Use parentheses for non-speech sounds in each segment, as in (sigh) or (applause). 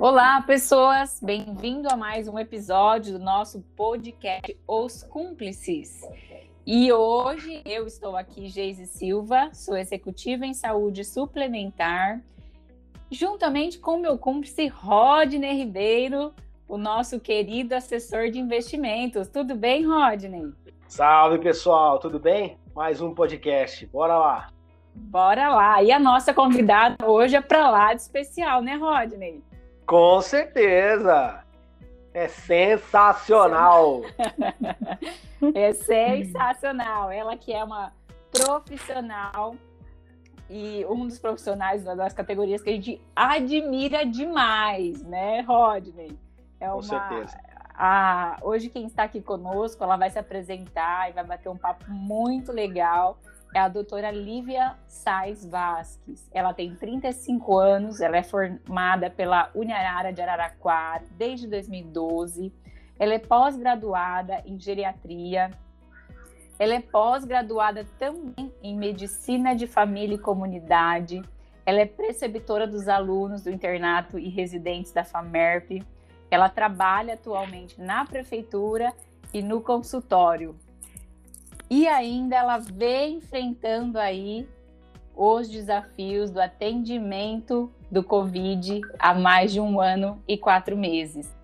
Olá, pessoas! Bem-vindo a mais um episódio do nosso podcast Os Cúmplices. E hoje eu estou aqui, Geise Silva, sou executiva em saúde suplementar, juntamente com meu cúmplice Rodney Ribeiro, o nosso querido assessor de investimentos. Tudo bem, Rodney? Salve, pessoal! Tudo bem? Mais um podcast. Bora lá! Bora lá! E a nossa convidada hoje é para lá de especial, né, Rodney? Com certeza! É sensacional! (laughs) é sensacional! Ela que é uma profissional e um dos profissionais das categorias que a gente admira demais, né, Rodney? É uma, Com certeza. A, hoje quem está aqui conosco, ela vai se apresentar e vai bater um papo muito legal é a doutora Lívia Sais Vasques. Ela tem 35 anos, ela é formada pela Uniarara de Araraquara desde 2012. Ela é pós-graduada em geriatria. Ela é pós-graduada também em medicina de família e comunidade. Ela é preceptora dos alunos do internato e residentes da FAMERP. Ela trabalha atualmente na prefeitura e no consultório e ainda ela vem enfrentando aí os desafios do atendimento do Covid há mais de um ano e quatro meses.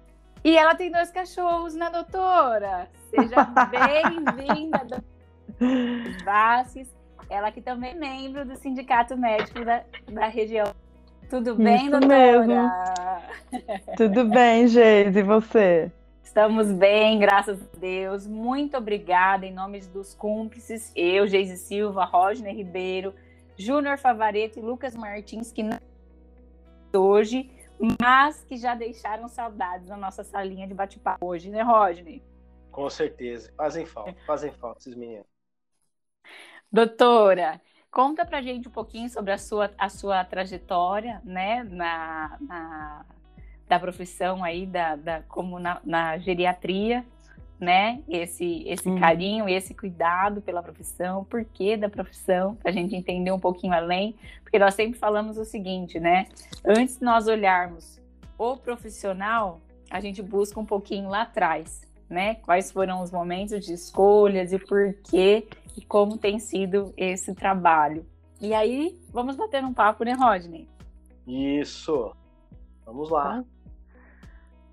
E ela tem dois cachorros, né, doutora? Seja (laughs) bem-vinda, Vasques. Ela que também é membro do Sindicato Médico da, da região. Tudo bem, Isso doutora? Mesmo. Tudo bem, Geise, e você? Estamos bem, graças a Deus. Muito obrigada em nome dos cúmplices, eu, Geise Silva, Rodney Ribeiro, Júnior Favareto e Lucas Martins, que não hoje, mas que já deixaram saudades na nossa salinha de bate-papo hoje, né, Rodney? Com certeza. Fazem falta, fazem falta esses meninos. Doutora, conta pra gente um pouquinho sobre a sua, a sua trajetória, né, na, na da profissão aí, da, da como na, na geriatria, né? Esse, esse hum. carinho, esse cuidado pela profissão, o porquê da profissão, para a gente entender um pouquinho além, porque nós sempre falamos o seguinte, né? Antes de nós olharmos o profissional, a gente busca um pouquinho lá atrás, né? Quais foram os momentos de escolhas e porquê e como tem sido esse trabalho. E aí, vamos bater um papo, né, Rodney? Isso. Vamos lá. Tá.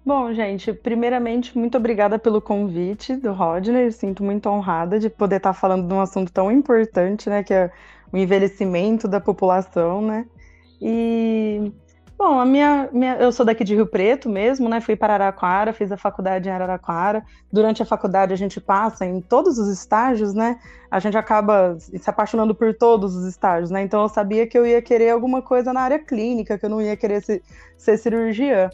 Bom, gente, primeiramente, muito obrigada pelo convite do Rodney. Eu sinto muito honrada de poder estar falando de um assunto tão importante, né, que é o envelhecimento da população, né? E bom, a minha, minha, eu sou daqui de Rio Preto mesmo, né? Fui para Araraquara, fiz a faculdade em Araraquara. Durante a faculdade a gente passa em todos os estágios, né? A gente acaba se apaixonando por todos os estágios, né? Então eu sabia que eu ia querer alguma coisa na área clínica, que eu não ia querer ser, ser cirurgiã.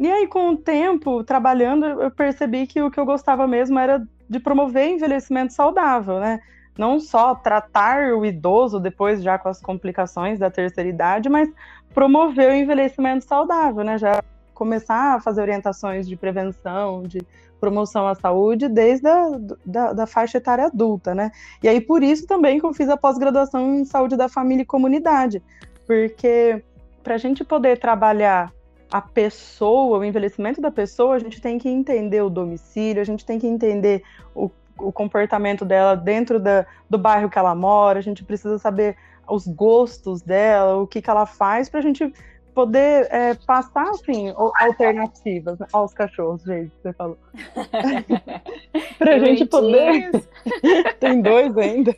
E aí, com o tempo, trabalhando, eu percebi que o que eu gostava mesmo era de promover envelhecimento saudável, né? Não só tratar o idoso depois, já com as complicações da terceira idade, mas promover o envelhecimento saudável, né? Já começar a fazer orientações de prevenção, de promoção à saúde desde a da, da faixa etária adulta, né? E aí, por isso também que eu fiz a pós-graduação em saúde da família e comunidade, porque para a gente poder trabalhar a pessoa, o envelhecimento da pessoa, a gente tem que entender o domicílio, a gente tem que entender o, o comportamento dela dentro da, do bairro que ela mora, a gente precisa saber os gostos dela, o que, que ela faz, para a gente poder é, passar, assim, alternativas né? aos cachorros, gente, você falou. (laughs) para a gente poder. (laughs) tem dois ainda.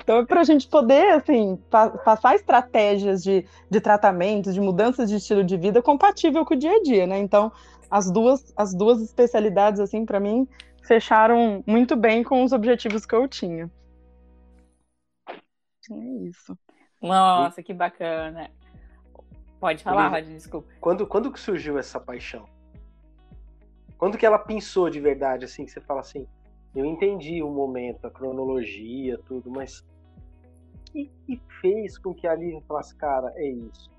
Então, para a gente poder, assim, pa passar estratégias de, de tratamento, de mudanças de estilo de vida compatível com o dia a dia, né? Então, as duas, as duas especialidades, assim, para mim, fecharam muito bem com os objetivos que eu tinha. É isso. Nossa, que bacana. Pode falar, Rod, desculpa. Quando, quando que surgiu essa paixão? Quando que ela pensou de verdade, assim, que você fala assim, eu entendi o momento, a cronologia, tudo, mas o que fez com que ali falasse, cara, é isso?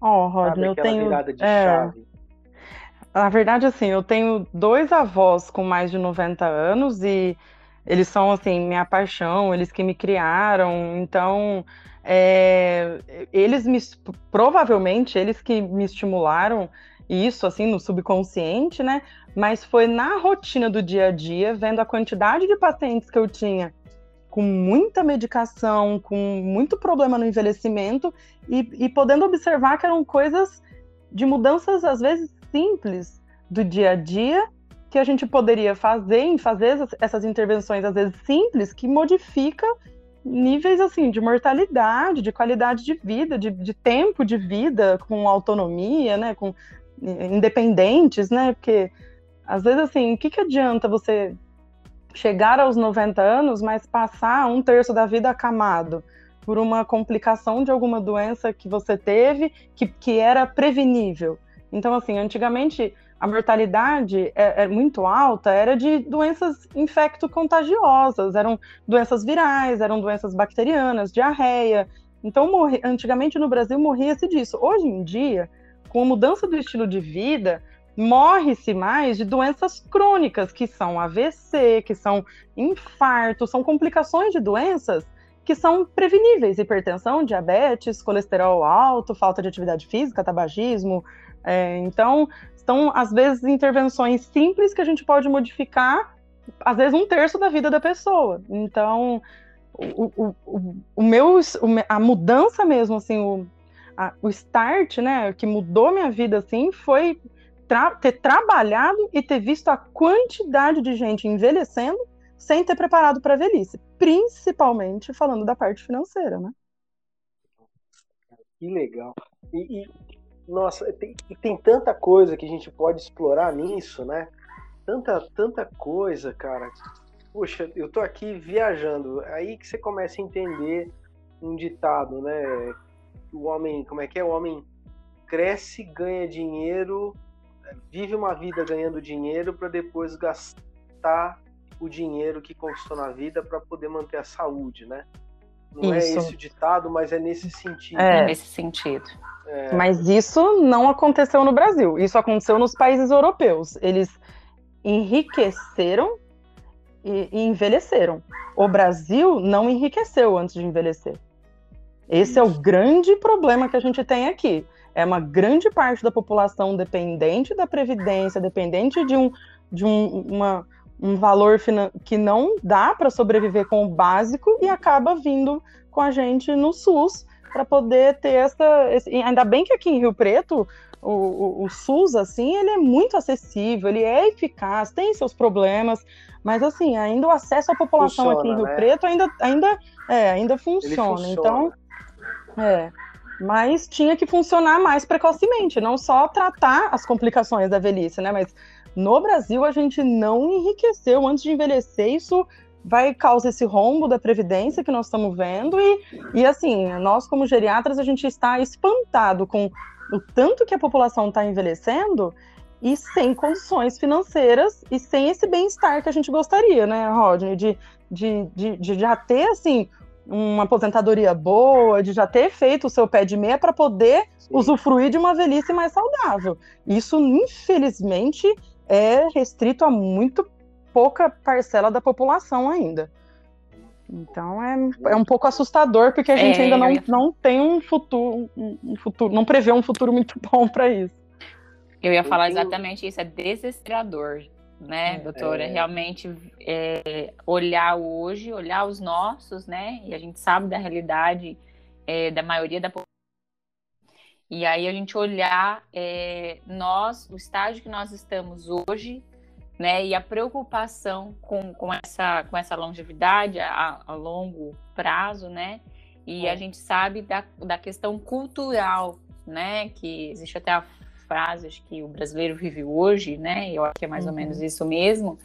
Ó, oh, Rodney, eu tenho. Virada de é... chave. Na verdade, assim, eu tenho dois avós com mais de 90 anos e eles são assim minha paixão, eles que me criaram, então é, eles me provavelmente eles que me estimularam isso assim no subconsciente, né? Mas foi na rotina do dia a dia, vendo a quantidade de pacientes que eu tinha com muita medicação, com muito problema no envelhecimento e, e podendo observar que eram coisas de mudanças às vezes simples do dia a dia que a gente poderia fazer em fazer essas intervenções às vezes simples que modifica níveis assim de mortalidade, de qualidade de vida, de, de tempo de vida com autonomia, né, com independentes, né, porque às vezes assim, o que, que adianta você chegar aos 90 anos, mas passar um terço da vida acamado por uma complicação de alguma doença que você teve que, que era prevenível. Então, assim, antigamente a mortalidade é, é muito alta, era de doenças infecto-contagiosas, eram doenças virais, eram doenças bacterianas, diarreia. Então, morri, antigamente no Brasil morria-se disso. Hoje em dia, com a mudança do estilo de vida, morre-se mais de doenças crônicas, que são AVC, que são infarto, são complicações de doenças que são preveníveis: hipertensão, diabetes, colesterol alto, falta de atividade física, tabagismo. É, então, são às vezes intervenções simples que a gente pode modificar, às vezes um terço da vida da pessoa. Então, o, o, o, o meu, a mudança mesmo, assim, o, a, o start, né, que mudou minha vida, assim, foi tra ter trabalhado e ter visto a quantidade de gente envelhecendo sem ter preparado para a velhice, principalmente falando da parte financeira, né? Que legal. E, e nossa, tem, tem tanta coisa que a gente pode explorar nisso, né? Tanta, tanta coisa, cara. Puxa, eu tô aqui viajando. Aí que você começa a entender um ditado, né? O homem, como é que é? O homem cresce, ganha dinheiro, vive uma vida ganhando dinheiro para depois gastar o dinheiro que conquistou na vida para poder manter a saúde, né? Não isso. é esse o ditado, mas é nesse sentido. É, é nesse sentido. É... Mas isso não aconteceu no Brasil. Isso aconteceu nos países europeus. Eles enriqueceram e, e envelheceram. O Brasil não enriqueceu antes de envelhecer. Esse é o grande problema que a gente tem aqui é uma grande parte da população dependente da previdência, dependente de um, de um, uma, um valor que não dá para sobreviver com o básico e acaba vindo com a gente no SUS para poder ter essa. Esse, ainda bem que aqui em Rio Preto o, o, o, SUS, assim, ele é muito acessível, ele é eficaz, tem seus problemas, mas assim, ainda o acesso à população funciona, aqui em Rio né? Preto ainda, ainda, é, ainda funciona. funciona. Então, é. Mas tinha que funcionar mais precocemente, não só tratar as complicações da velhice, né? Mas no Brasil a gente não enriqueceu. Antes de envelhecer, isso vai causar esse rombo da previdência que nós estamos vendo. E, e assim, nós como geriatras a gente está espantado com o tanto que a população está envelhecendo e sem condições financeiras e sem esse bem-estar que a gente gostaria, né, Rodney, de, de, de, de já ter, assim, uma aposentadoria boa, de já ter feito o seu pé de meia para poder Sim. usufruir de uma velhice mais saudável. Isso, infelizmente, é restrito a muito pouca parcela da população ainda. Então é, é um pouco assustador porque a gente é, ainda não, não tem um futuro, um futuro, não prevê um futuro muito (laughs) bom para isso. Eu ia falar exatamente isso, é desesperador né, é, doutora? É... Realmente é, olhar hoje, olhar os nossos, né? E a gente sabe da realidade é, da maioria da população. E aí a gente olhar é, nós, o estágio que nós estamos hoje, né? E a preocupação com, com, essa, com essa longevidade a, a longo prazo, né? E a é. gente sabe da, da questão cultural, né? Que existe até a frases que o brasileiro vive hoje, né? Eu acho que é mais uhum. ou menos isso mesmo.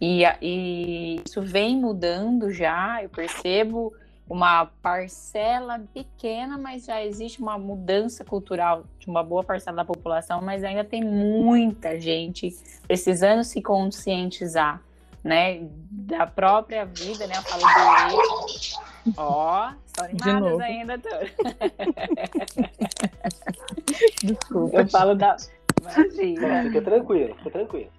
E, e isso vem mudando já, eu percebo uma parcela pequena, mas já existe uma mudança cultural de uma boa parcela da população, mas ainda tem muita gente precisando se conscientizar, né, da própria vida, né? Eu falo do Ó, só animadas ainda. (laughs) Desculpa. Eu falo da. Imagina. Fica tranquilo, fica tranquilo.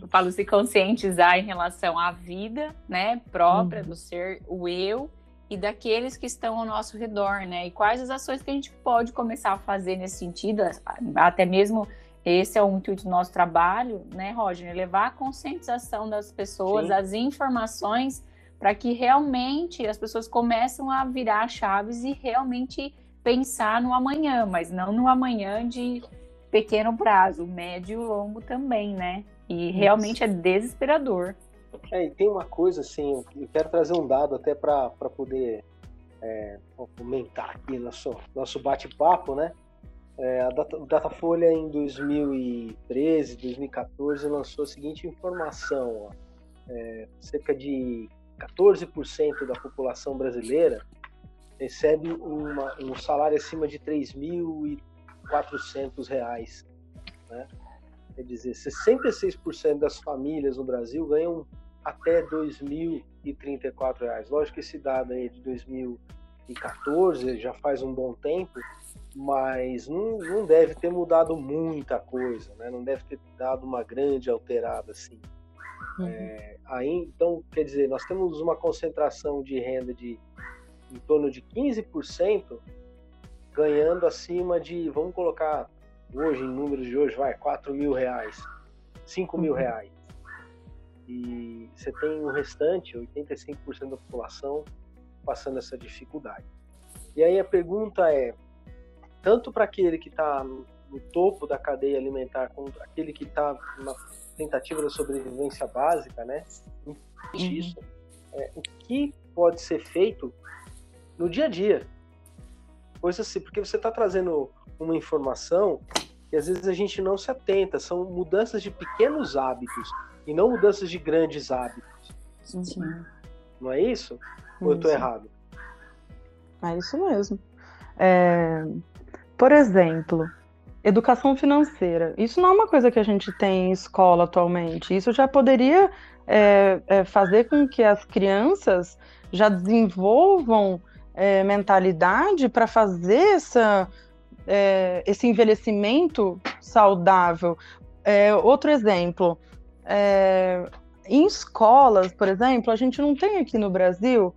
eu falo se conscientizar em relação à vida, né, própria uhum. do ser, o eu e daqueles que estão ao nosso redor, né? E quais as ações que a gente pode começar a fazer nesse sentido, até mesmo esse é o intuito do nosso trabalho, né, Roger? Levar a conscientização das pessoas, Sim. as informações, para que realmente as pessoas começem a virar chaves e realmente pensar no amanhã, mas não no amanhã de pequeno prazo, médio e longo também, né? E realmente é desesperador. É, e tem uma coisa assim, eu quero trazer um dado até para poder é, comentar aqui nosso, nosso bate-papo, né? É, Datafolha em 2013, 2014 lançou a seguinte informação: ó, é, cerca de 14% da população brasileira recebe uma, um salário acima de 3.400 reais. Né? Quer dizer, 66% das famílias no Brasil ganham até 2.034 reais. Lógico que esse dado aí de 2014 já faz um bom tempo, mas não, não deve ter mudado muita coisa, né? não deve ter dado uma grande alterada assim. Uhum. É, aí, então, quer dizer, nós temos uma concentração de renda de em torno de 15%, ganhando acima de, vamos colocar hoje, em números de hoje, vai, 4 mil reais, 5 mil uhum. reais. E você tem o restante, 85% da população, passando essa dificuldade. E aí a pergunta é, tanto para aquele que está no topo da cadeia alimentar, como aquele que está na tentativa da sobrevivência básica, né? Uhum. Isso, é, o que pode ser feito no dia a dia? Coisa assim, porque você está trazendo uma informação que às vezes a gente não se atenta, são mudanças de pequenos hábitos e não mudanças de grandes hábitos. Sim. Não é isso? Ou eu estou errado? É isso mesmo. É, por exemplo, educação financeira. Isso não é uma coisa que a gente tem em escola atualmente. Isso já poderia é, é, fazer com que as crianças já desenvolvam é, mentalidade para fazer essa, é, esse envelhecimento saudável. É, outro exemplo, é, em escolas, por exemplo, a gente não tem aqui no Brasil,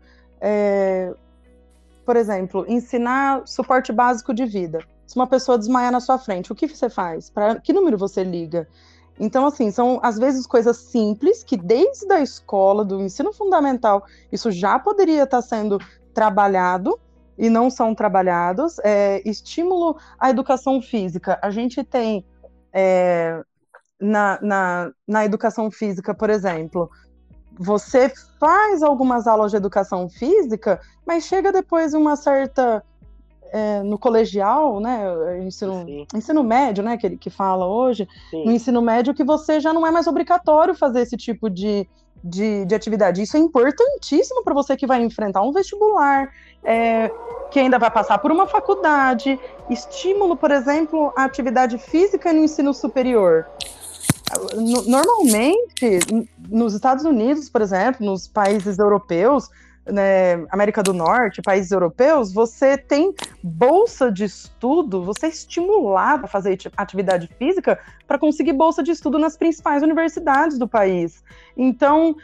por exemplo, ensinar suporte básico de vida se uma pessoa desmaiar na sua frente, o que você faz? Para que número você liga? Então, assim, são às vezes coisas simples que desde a escola, do ensino fundamental, isso já poderia estar sendo trabalhado e não são trabalhados. É, estímulo à educação física. A gente tem é, na, na, na educação física, por exemplo, você faz algumas aulas de educação física, mas chega depois uma certa é, no colegial, né, ensino, ensino médio, né, que ele que fala hoje, Sim. no ensino médio que você já não é mais obrigatório fazer esse tipo de, de, de atividade. Isso é importantíssimo para você que vai enfrentar um vestibular, é, que ainda vai passar por uma faculdade. Estímulo, por exemplo, à atividade física no ensino superior. Normalmente, nos Estados Unidos, por exemplo, nos países europeus, né, América do Norte, países europeus, você tem bolsa de estudo, você é estimulado a fazer atividade física para conseguir bolsa de estudo nas principais universidades do país. Então,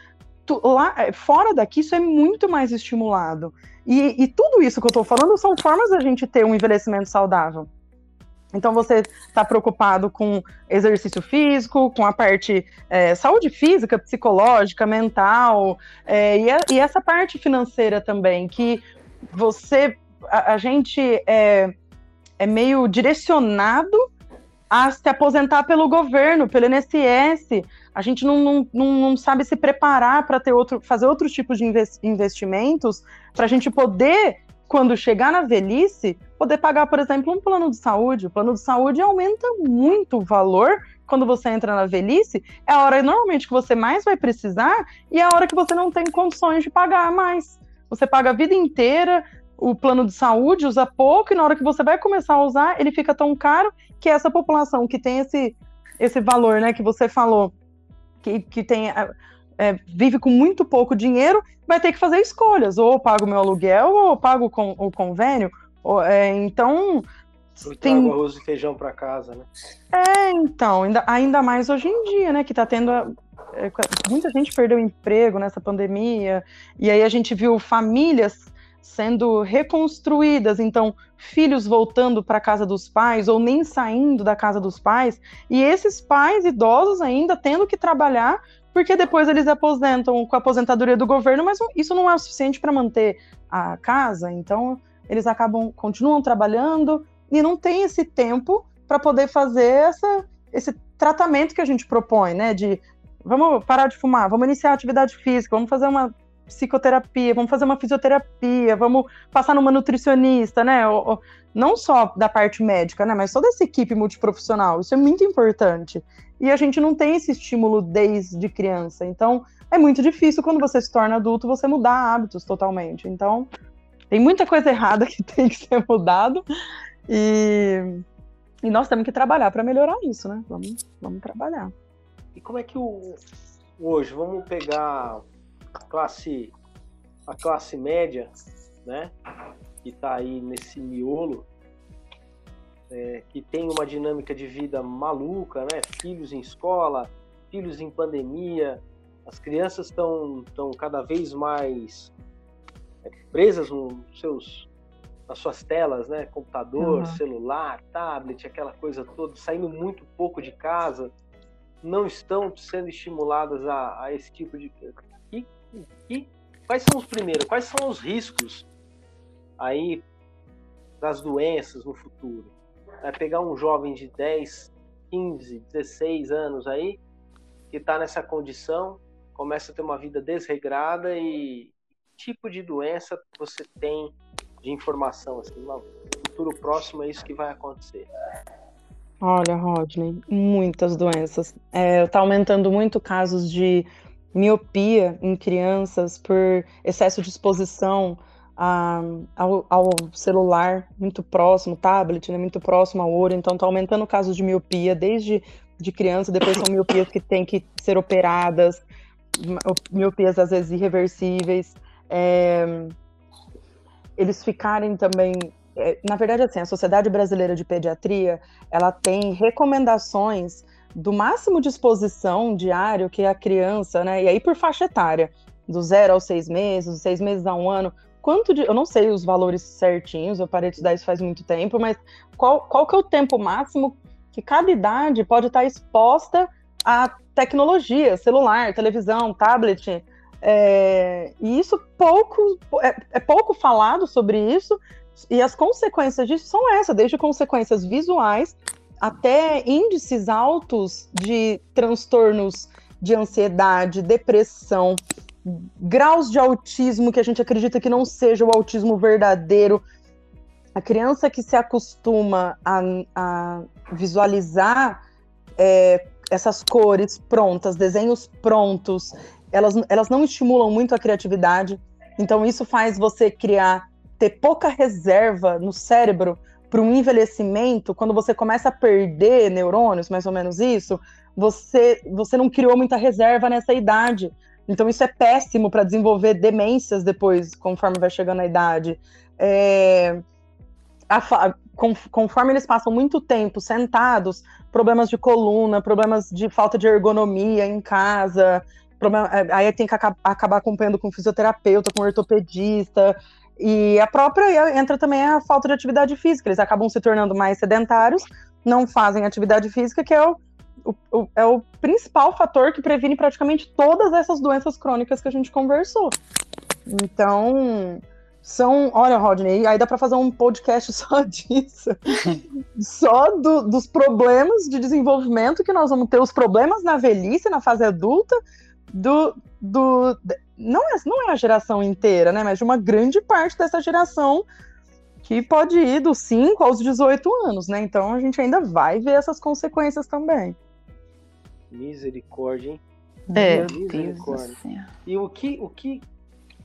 tu, lá, é, fora daqui, isso é muito mais estimulado. E, e tudo isso que eu estou falando são formas da gente ter um envelhecimento saudável. Então você está preocupado com exercício físico, com a parte é, saúde física, psicológica, mental, é, e, a, e, essa parte financeira também, que você, a, a gente é, é, meio direcionado a se aposentar pelo governo, pelo INSS. A gente não, não, não, sabe se preparar para ter outro, fazer outros tipos de investimentos para a gente poder quando chegar na velhice, poder pagar, por exemplo, um plano de saúde. O plano de saúde aumenta muito o valor quando você entra na velhice. É a hora normalmente que você mais vai precisar e é a hora que você não tem condições de pagar mais. Você paga a vida inteira, o plano de saúde usa pouco e na hora que você vai começar a usar, ele fica tão caro que essa população que tem esse, esse valor, né, que você falou, que, que tem é, vive com muito pouco dinheiro, vai ter que fazer escolhas, ou pago meu aluguel, ou pago com, o convênio. É, então, Eu trago arroz e feijão para casa, né? É, então, ainda, ainda mais hoje em dia, né? Que tá tendo. A, é, muita gente perdeu emprego nessa pandemia, e aí a gente viu famílias sendo reconstruídas, então filhos voltando para a casa dos pais ou nem saindo da casa dos pais, e esses pais idosos ainda tendo que trabalhar porque depois eles aposentam com a aposentadoria do governo, mas isso não é o suficiente para manter a casa, então eles acabam continuam trabalhando e não tem esse tempo para poder fazer essa, esse tratamento que a gente propõe, né, de vamos parar de fumar, vamos iniciar a atividade física, vamos fazer uma psicoterapia, vamos fazer uma fisioterapia, vamos passar numa nutricionista, né? Não só da parte médica, né? Mas toda essa equipe multiprofissional. Isso é muito importante. E a gente não tem esse estímulo desde criança. Então, é muito difícil quando você se torna adulto você mudar hábitos totalmente. Então, tem muita coisa errada que (laughs) tem que ser mudado. E, e nós temos que trabalhar para melhorar isso, né? Vamos, vamos trabalhar. E como é que o hoje vamos pegar a classe, a classe média, né? Que está aí nesse miolo, é, que tem uma dinâmica de vida maluca, né? Filhos em escola, filhos em pandemia, as crianças estão tão cada vez mais presas nos seus nas suas telas, né? Computador, uhum. celular, tablet, aquela coisa toda, saindo muito pouco de casa, não estão sendo estimuladas a, a esse tipo de e quais são os primeiros? Quais são os riscos aí das doenças no futuro? É pegar um jovem de 10, 15, 16 anos aí, que está nessa condição, começa a ter uma vida desregrada e tipo de doença você tem de informação assim, no futuro próximo é isso que vai acontecer. Olha, Rodney, muitas doenças. É, tá aumentando muito casos de miopia em crianças por excesso de exposição a, ao, ao, celular muito próximo, tablet, né, muito próximo ao olho, então está aumentando casos de miopia desde de criança, depois são miopias que têm que ser operadas, miopias às vezes irreversíveis, é, eles ficarem também é, na verdade, assim, a Sociedade Brasileira de Pediatria, ela tem recomendações do máximo de exposição diário que a criança, né? E aí por faixa etária, do zero aos seis meses, dos seis meses a um ano, quanto de. Eu não sei os valores certinhos, eu parei de estudar isso faz muito tempo, mas qual, qual que é o tempo máximo que cada idade pode estar exposta à tecnologia, celular, televisão, tablet? É, e isso pouco é, é pouco falado sobre isso, e as consequências disso são essas, desde consequências visuais até índices altos de transtornos de ansiedade, depressão, graus de autismo que a gente acredita que não seja o autismo verdadeiro. A criança que se acostuma a, a visualizar é, essas cores prontas, desenhos prontos, elas, elas não estimulam muito a criatividade. Então, isso faz você criar, ter pouca reserva no cérebro para um envelhecimento, quando você começa a perder neurônios, mais ou menos isso, você, você não criou muita reserva nessa idade. Então isso é péssimo para desenvolver demências depois, conforme vai chegando a idade. É, a, conforme eles passam muito tempo sentados, problemas de coluna, problemas de falta de ergonomia em casa, problema, é, aí tem que acabar acompanhando com fisioterapeuta, com ortopedista, e a própria entra também a falta de atividade física. Eles acabam se tornando mais sedentários, não fazem atividade física, que é o, o, é o principal fator que previne praticamente todas essas doenças crônicas que a gente conversou. Então, são. Olha, Rodney, aí dá para fazer um podcast (laughs) só disso. só do, dos problemas de desenvolvimento que nós vamos ter, os problemas na velhice, na fase adulta, do, do, não é, não é a geração inteira, né? Mas de uma grande parte dessa geração que pode ir dos 5 aos 18 anos, né? Então a gente ainda vai ver essas consequências também. Misericórdia, hein? É, misericórdia. E o que, o que,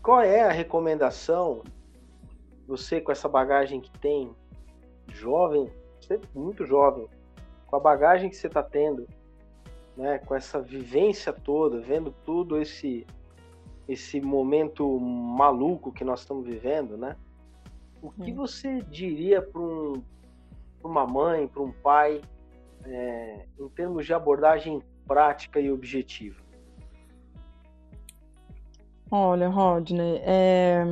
qual é a recomendação? Você com essa bagagem que tem, jovem, você é muito jovem, com a bagagem que você está tendo, né? Com essa vivência toda, vendo tudo esse esse momento maluco que nós estamos vivendo, né? O que hum. você diria para um, uma mãe, para um pai, é, em termos de abordagem prática e objetiva? Olha, Rodney, é...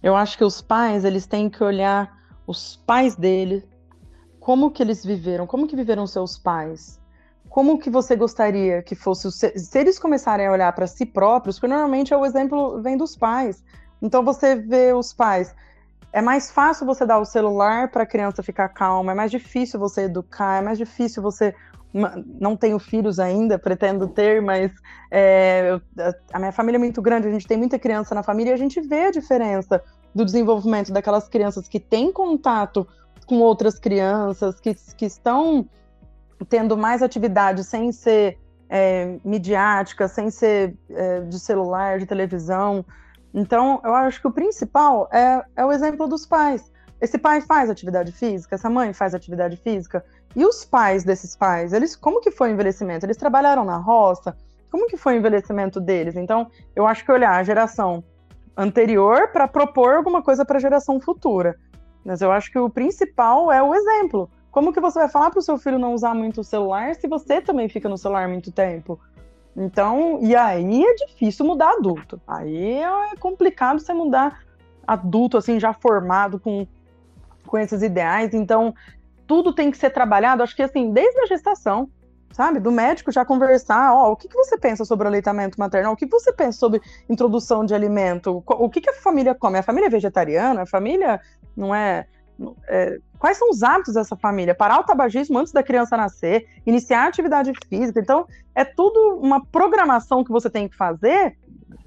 eu acho que os pais eles têm que olhar os pais dele, como que eles viveram, como que viveram seus pais, como que você gostaria que fosse, se eles começarem a olhar para si próprios, porque normalmente é o exemplo vem dos pais. Então você vê os pais, é mais fácil você dar o celular para a criança ficar calma, é mais difícil você educar, é mais difícil você não tenho filhos ainda, pretendo ter, mas é, a minha família é muito grande, a gente tem muita criança na família e a gente vê a diferença do desenvolvimento daquelas crianças que têm contato com outras crianças, que, que estão tendo mais atividade sem ser é, midiática, sem ser é, de celular, de televisão. Então, eu acho que o principal é, é o exemplo dos pais. Esse pai faz atividade física, essa mãe faz atividade física. E os pais desses pais, eles como que foi o envelhecimento? Eles trabalharam na roça? Como que foi o envelhecimento deles? Então, eu acho que olhar a geração anterior para propor alguma coisa para a geração futura. Mas eu acho que o principal é o exemplo. Como que você vai falar para o seu filho não usar muito o celular se você também fica no celular muito tempo? Então, e aí é difícil mudar adulto. Aí é complicado você mudar adulto assim já formado com com esses ideais. Então, tudo tem que ser trabalhado, acho que assim, desde a gestação, sabe? Do médico já conversar, ó, o que, que você pensa sobre o aleitamento maternal? O que você pensa sobre introdução de alimento? O que, que a família come? A família é vegetariana? A família não é, é... Quais são os hábitos dessa família? Parar o tabagismo antes da criança nascer, iniciar a atividade física. Então, é tudo uma programação que você tem que fazer,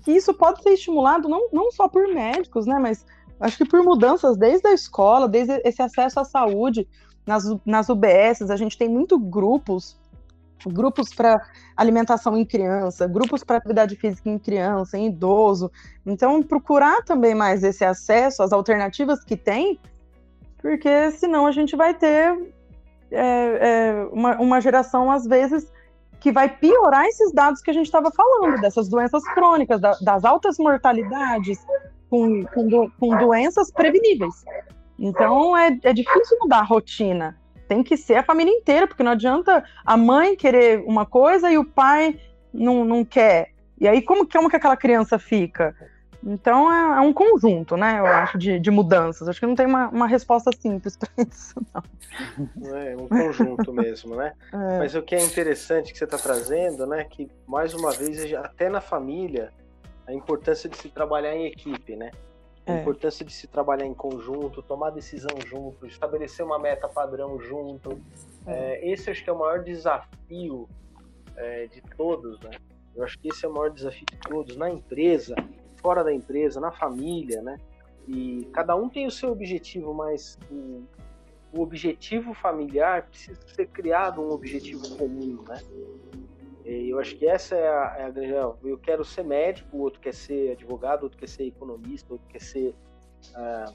que isso pode ser estimulado não, não só por médicos, né? Mas acho que por mudanças desde a escola, desde esse acesso à saúde, nas, nas UBSs, a gente tem muito grupos, grupos para alimentação em criança, grupos para atividade física em criança, em idoso. Então, procurar também mais esse acesso às alternativas que tem, porque senão a gente vai ter é, é, uma, uma geração, às vezes, que vai piorar esses dados que a gente estava falando, dessas doenças crônicas, da, das altas mortalidades, com, com, do, com doenças preveníveis. Então é, é difícil mudar a rotina. Tem que ser a família inteira, porque não adianta a mãe querer uma coisa e o pai não, não quer. E aí, como, como que aquela criança fica? Então é, é, um conjunto, né? Eu acho, de, de mudanças. Acho que não tem uma, uma resposta simples para (laughs) isso, não. É um conjunto mesmo, né? (laughs) É. Mas o que é interessante que você está trazendo, né? Que mais uma vez, até na família, a importância de se trabalhar em equipe, né? A é. importância de se trabalhar em conjunto, tomar decisão junto, estabelecer uma meta padrão junto. É. É, esse acho que é o maior desafio é, de todos, né? Eu acho que esse é o maior desafio de todos, na empresa, fora da empresa, na família, né? E cada um tem o seu objetivo, mas o, o objetivo familiar precisa ser criado um objetivo comum, né? Eu acho que essa é a, é a grande. Eu quero ser médico, o outro quer ser advogado, outro quer ser economista, outro quer ser uh,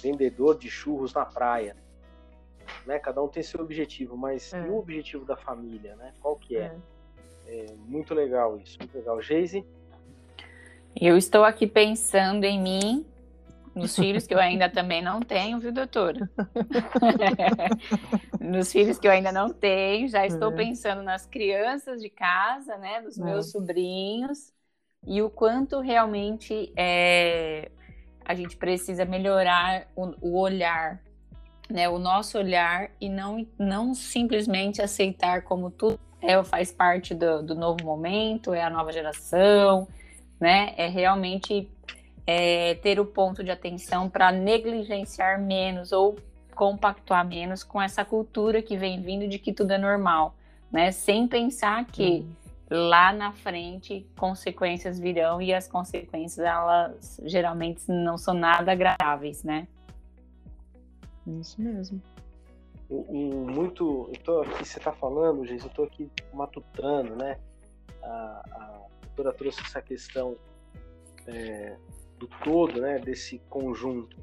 vendedor de churros na praia. Né? Cada um tem seu objetivo, mas é. e o objetivo da família, né? Qual que é? é? é muito legal isso, muito legal. Geise? Eu estou aqui pensando em mim nos filhos que eu ainda (laughs) também não tenho, viu, doutora? (laughs) nos filhos que eu ainda não tenho, já estou é. pensando nas crianças de casa, né, nos é. meus sobrinhos, e o quanto realmente é, a gente precisa melhorar o, o olhar, né, o nosso olhar, e não, não simplesmente aceitar como tudo é, faz parte do, do novo momento, é a nova geração, né, é realmente é, ter o ponto de atenção para negligenciar menos ou compactuar menos com essa cultura que vem vindo de que tudo é normal, né? Sem pensar que uhum. lá na frente consequências virão e as consequências elas geralmente não são nada agradáveis, né? Isso mesmo. Um, muito, eu tô aqui, você está falando, gente, eu estou aqui matutando, né? A, a doutora trouxe essa questão é, do todo, né, desse conjunto.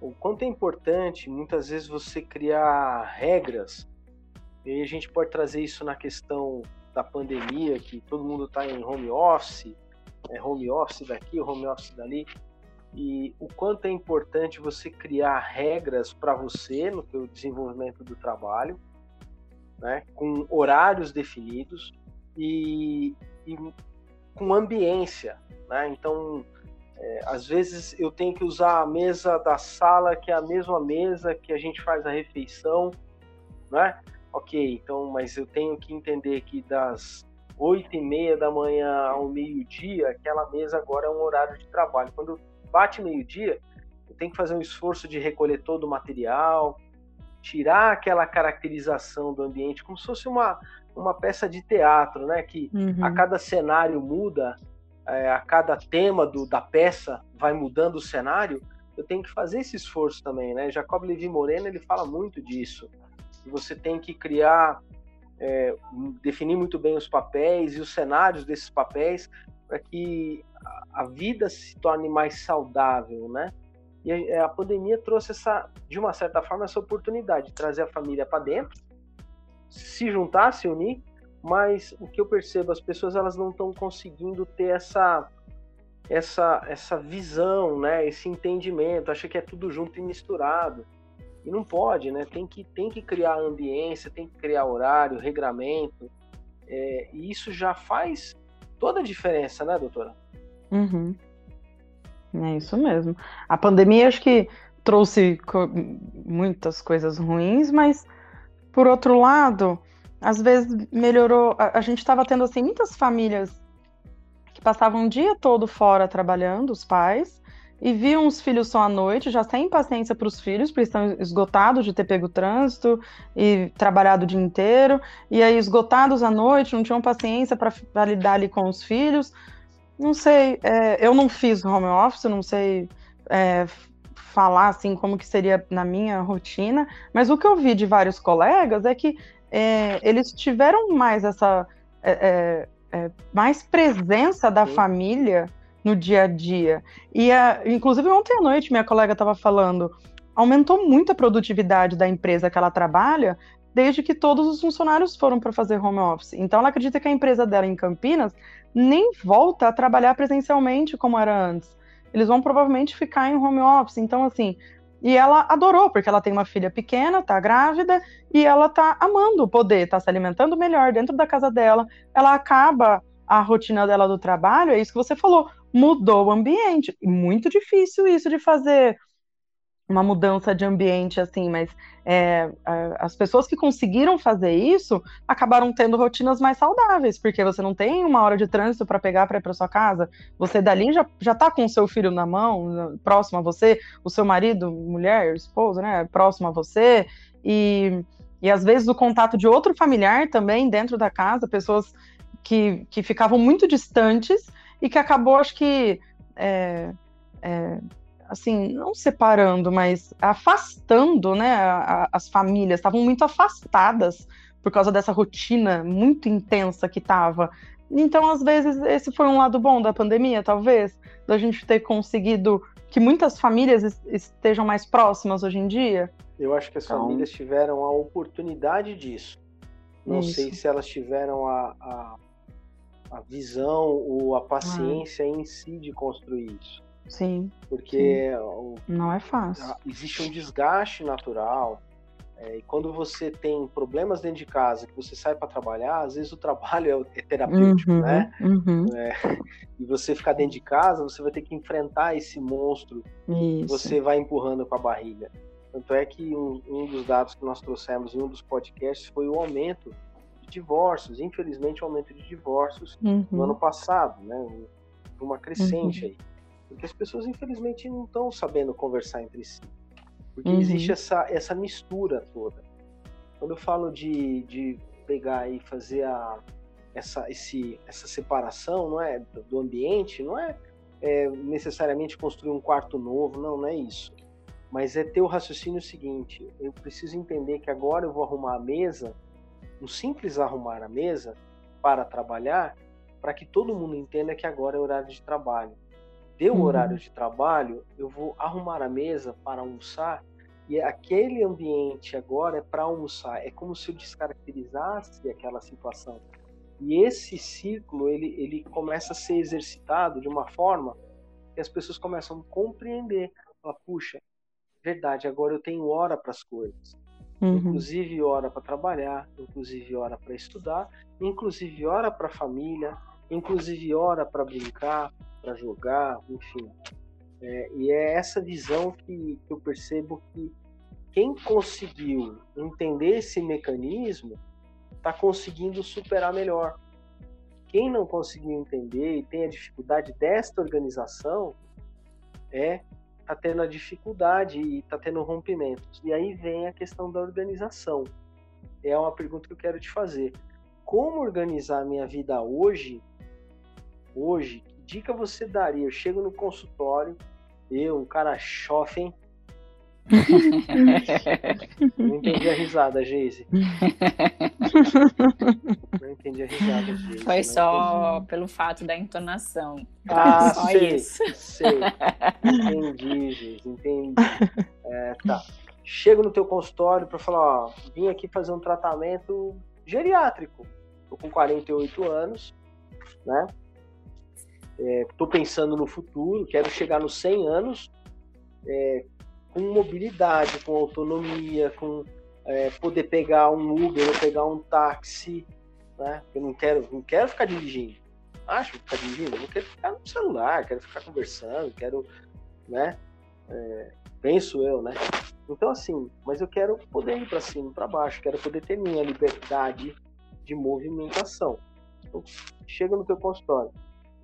O quanto é importante, muitas vezes, você criar regras, e a gente pode trazer isso na questão da pandemia, que todo mundo está em home office, é home office daqui, home office dali, e o quanto é importante você criar regras para você no seu desenvolvimento do trabalho, né, com horários definidos e, e com ambiência. Né? Então, é, às vezes eu tenho que usar a mesa da sala, que é a mesma mesa que a gente faz a refeição, né? Ok, então, mas eu tenho que entender que das oito e meia da manhã ao meio-dia, aquela mesa agora é um horário de trabalho. Quando bate meio-dia, eu tenho que fazer um esforço de recolher todo o material, tirar aquela caracterização do ambiente, como se fosse uma, uma peça de teatro, né? Que uhum. a cada cenário muda, é, a cada tema do, da peça vai mudando o cenário. Eu tenho que fazer esse esforço também, né? Jacob Levi Moreno ele fala muito disso. Você tem que criar, é, definir muito bem os papéis e os cenários desses papéis para que a vida se torne mais saudável, né? E a, pandemia trouxe essa, de uma certa forma, essa oportunidade de trazer a família para dentro, se juntar, se unir, mas o que eu percebo, as pessoas elas não estão conseguindo ter essa essa essa visão, né? Esse entendimento, acha que é tudo junto e misturado. E não pode, né? Tem que tem que criar ambiência, tem que criar horário, regramento. É, e isso já faz toda a diferença, né, doutora? Uhum. É isso mesmo. A pandemia acho que trouxe muitas coisas ruins, mas por outro lado, às vezes melhorou. A, a gente estava tendo assim muitas famílias que passavam o dia todo fora trabalhando, os pais, e viam os filhos só à noite, já sem paciência para os filhos, porque estão esgotados de ter pego trânsito e trabalhado o dia inteiro, e aí esgotados à noite, não tinham paciência para lidar ali com os filhos. Não sei, é, eu não fiz home office, não sei é, falar assim como que seria na minha rotina, mas o que eu vi de vários colegas é que é, eles tiveram mais essa é, é, é mais presença da Sim. família no dia a dia. E a, inclusive ontem à noite minha colega estava falando, aumentou muito a produtividade da empresa que ela trabalha desde que todos os funcionários foram para fazer home office. Então ela acredita que a empresa dela em Campinas nem volta a trabalhar presencialmente como era antes. Eles vão provavelmente ficar em home office. Então, assim, e ela adorou, porque ela tem uma filha pequena, tá grávida, e ela tá amando poder, tá se alimentando melhor dentro da casa dela. Ela acaba a rotina dela do trabalho, é isso que você falou, mudou o ambiente. Muito difícil isso de fazer uma mudança de ambiente assim, mas é, as pessoas que conseguiram fazer isso acabaram tendo rotinas mais saudáveis, porque você não tem uma hora de trânsito para pegar para ir para sua casa, você dali já, já tá com o seu filho na mão, próximo a você, o seu marido, mulher, esposa, né, próximo a você, e, e às vezes o contato de outro familiar também dentro da casa, pessoas que, que ficavam muito distantes e que acabou, acho que. É, é, assim, não separando, mas afastando, né, a, a, as famílias, estavam muito afastadas por causa dessa rotina muito intensa que estava. Então, às vezes, esse foi um lado bom da pandemia, talvez, da gente ter conseguido que muitas famílias estejam mais próximas hoje em dia. Eu acho que as então... famílias tiveram a oportunidade disso. Não Isso. sei se elas tiveram a, a, a visão ou a paciência ah. em si de construir isso. Sim. Porque sim. não é fácil. Existe um desgaste natural. É, e quando você tem problemas dentro de casa, que você sai para trabalhar, às vezes o trabalho (laughs) é, é terapêutico, uhum, né? Uhum. É, e você ficar dentro de casa, você vai ter que enfrentar esse monstro Isso. que você vai empurrando com a barriga. Tanto é que um, um, dos dados que nós trouxemos em um dos podcasts foi o aumento de divórcios, infelizmente o aumento de divórcios uhum. no ano passado, né? Uma crescente uhum. aí. Porque as pessoas, infelizmente, não estão sabendo conversar entre si. Porque uhum. existe essa, essa mistura toda. Quando eu falo de, de pegar e fazer a, essa, esse, essa separação não é, do ambiente, não é, é necessariamente construir um quarto novo, não, não é isso. Mas é ter o raciocínio seguinte: eu preciso entender que agora eu vou arrumar a mesa, um simples arrumar a mesa para trabalhar, para que todo mundo entenda que agora é horário de trabalho deu uhum. horário de trabalho, eu vou arrumar a mesa para almoçar e aquele ambiente agora é para almoçar. É como se eu descaracterizasse aquela situação. E esse ciclo ele, ele começa a ser exercitado de uma forma E as pessoas começam a compreender. Fala, puxa, verdade, agora eu tenho hora para as coisas. Uhum. Inclusive hora para trabalhar, inclusive hora para estudar, inclusive hora para a família, inclusive hora para brincar, para jogar, enfim. É, e é essa visão que, que eu percebo que quem conseguiu entender esse mecanismo está conseguindo superar melhor. Quem não conseguiu entender e tem a dificuldade desta organização é tá tendo a dificuldade e tá tendo rompimentos. E aí vem a questão da organização. É uma pergunta que eu quero te fazer. Como organizar minha vida hoje? Hoje, que dica você daria? Eu chego no consultório, eu, um cara chofem, não entendi a risada, Geise. Não entendi a risada, Geise. Foi só entendi. pelo fato da entonação. Ah, só sei, isso. sei. Entendi, Geise, entendi. É, tá. Chego no teu consultório para falar, ó, vim aqui fazer um tratamento geriátrico. Tô com 48 anos, né? É, tô pensando no futuro, quero chegar nos 100 anos, é, com mobilidade, com autonomia, com é, poder pegar um Uber ou pegar um táxi, né? Eu não quero, não quero ficar dirigindo. Acho ficar dirigindo, eu não quero ficar no celular, quero ficar conversando, quero, né? É, penso eu, né? Então assim, mas eu quero poder ir para cima, para baixo, quero poder ter minha liberdade de movimentação. Então, chega no teu consultório, que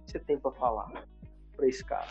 você tem para falar para esse cara?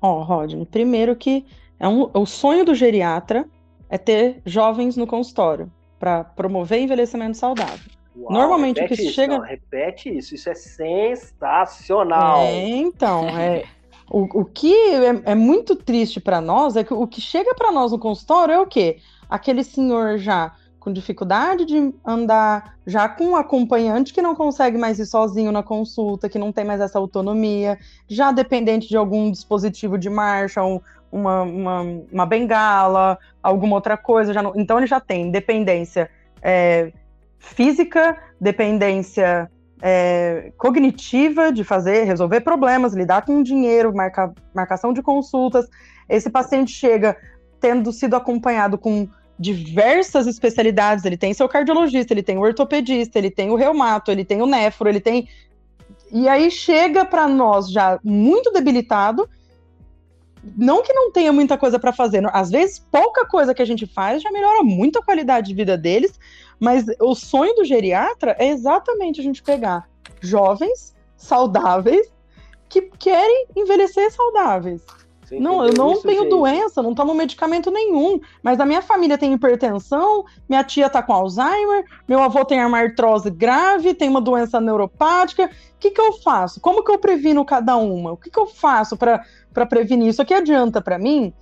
Ó, oh, Rodney, primeiro que é um, o sonho do geriatra é ter jovens no consultório para promover envelhecimento saudável. Uau, Normalmente o que isso, chega. Não, repete isso, isso é sensacional. É, então, é. (laughs) O, o que é, é muito triste para nós é que o que chega para nós no consultório é o quê? Aquele senhor já com dificuldade de andar, já com um acompanhante que não consegue mais ir sozinho na consulta, que não tem mais essa autonomia, já dependente de algum dispositivo de marcha, um, uma, uma, uma bengala, alguma outra coisa. Não... Então ele já tem dependência é, física, dependência é, cognitiva de fazer, resolver problemas, lidar com dinheiro, marca, marcação de consultas. Esse paciente chega tendo sido acompanhado com diversas especialidades. Ele tem seu cardiologista, ele tem o ortopedista, ele tem o reumato, ele tem o nefro, ele tem. E aí chega para nós já muito debilitado não que não tenha muita coisa para fazer, às vezes pouca coisa que a gente faz já melhora muito a qualidade de vida deles, mas o sonho do geriatra é exatamente a gente pegar jovens saudáveis que querem envelhecer saudáveis. Não, eu não tenho gente? doença, não tomo medicamento nenhum, mas a minha família tem hipertensão, minha tia tá com Alzheimer, meu avô tem uma artrose grave, tem uma doença neuropática. O que, que eu faço? Como que eu previno cada uma? O que, que eu faço para para prevenir. Isso aqui adianta para mim?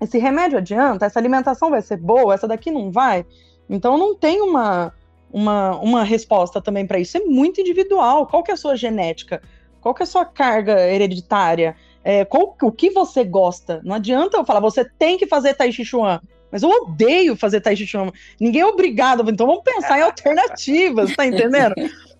Esse remédio adianta? Essa alimentação vai ser boa? Essa daqui não vai? Então não tem uma, uma, uma resposta também para isso. É muito individual. Qual que é a sua genética? Qual que é a sua carga hereditária? É, qual, o que você gosta? Não adianta eu falar, você tem que fazer Tai Chi Chuan. Mas eu odeio fazer Tai Chi Chuan. Ninguém é obrigado. Então vamos pensar em (laughs) alternativas, tá entendendo?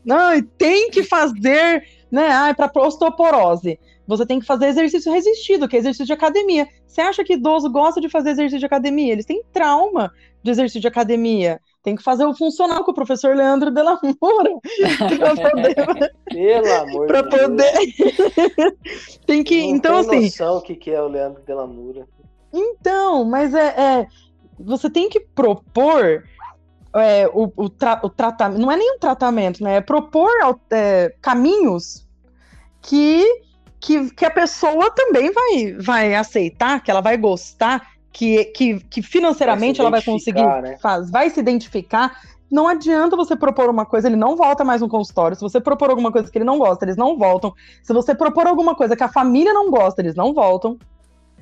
Não, tem que fazer, né? Ah, para osteoporose. Você tem que fazer exercício resistido, que é exercício de academia. Você acha que idoso gosta de fazer exercício de academia? Eles têm trauma de exercício de academia. Tem que fazer o funcional com o professor Leandro de la Moura. (laughs) poder... Pelo amor de poder... (laughs) tem que. Não então, tem assim. noção o que é o Leandro de la Moura. Então, mas é, é. Você tem que propor é, o, o, tra o tratamento. Não é nem um tratamento, né? É propor é, caminhos que que, que a pessoa também vai, vai aceitar, que ela vai gostar, que, que, que financeiramente vai ela vai conseguir, né? faz, vai se identificar. Não adianta você propor uma coisa, ele não volta mais no consultório. Se você propor alguma coisa que ele não gosta, eles não voltam. Se você propor alguma coisa que a família não gosta, eles não voltam.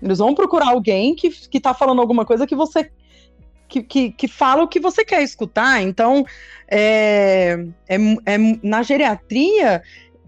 Eles vão procurar alguém que, que tá falando alguma coisa que você. Que, que, que fala o que você quer escutar. Então, é, é, é, na geriatria,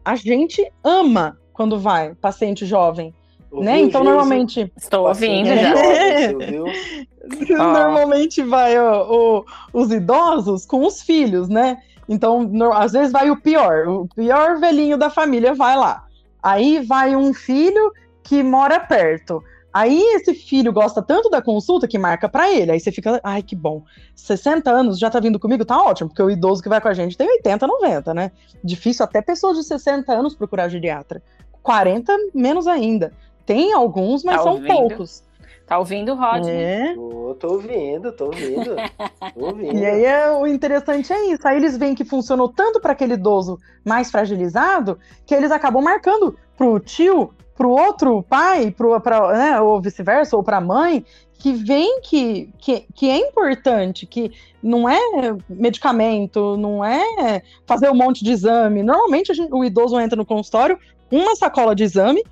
a gente ama quando vai, paciente jovem. Ouviu, né? Então, normalmente. Estou ouvindo já. (laughs) Normalmente vai ó, os idosos com os filhos, né? Então, no, às vezes vai o pior, o pior velhinho da família vai lá. Aí vai um filho que mora perto. Aí esse filho gosta tanto da consulta que marca para ele. Aí você fica, ai, que bom. 60 anos já tá vindo comigo, tá ótimo, porque o idoso que vai com a gente tem 80, 90, né? Difícil até pessoas de 60 anos procurar geriatra. 40 menos ainda. Tem alguns, mas tá são ouvindo? poucos. Tá ouvindo, Rod? É. Tô, tô ouvindo, tô ouvindo. (laughs) tô ouvindo. E aí é, o interessante é isso. Aí eles veem que funcionou tanto para aquele idoso mais fragilizado que eles acabam marcando pro tio para o outro pai, pro, pra, né, ou vice-versa, ou para a mãe, que vem que, que, que é importante, que não é medicamento, não é fazer um monte de exame. Normalmente gente, o idoso entra no consultório uma sacola de exame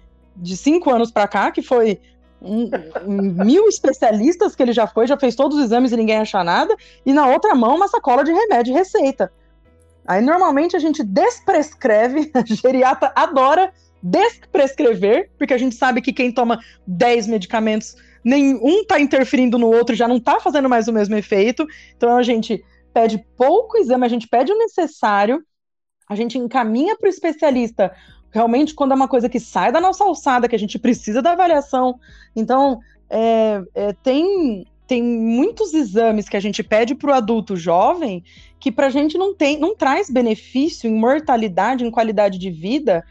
de cinco anos para cá, que foi mil especialistas que ele já foi, já fez todos os exames e ninguém acha nada, e na outra mão uma sacola de remédio e receita. Aí normalmente a gente desprescreve, (laughs) a geriatra adora desprescrever, porque a gente sabe que quem toma 10 medicamentos, nenhum está interferindo no outro, já não está fazendo mais o mesmo efeito. Então a gente pede pouco exame, a gente pede o necessário, a gente encaminha para o especialista realmente quando é uma coisa que sai da nossa alçada, que a gente precisa da avaliação. Então, é, é, tem, tem muitos exames que a gente pede para o adulto jovem que para a gente não tem, não traz benefício em mortalidade, em qualidade de vida,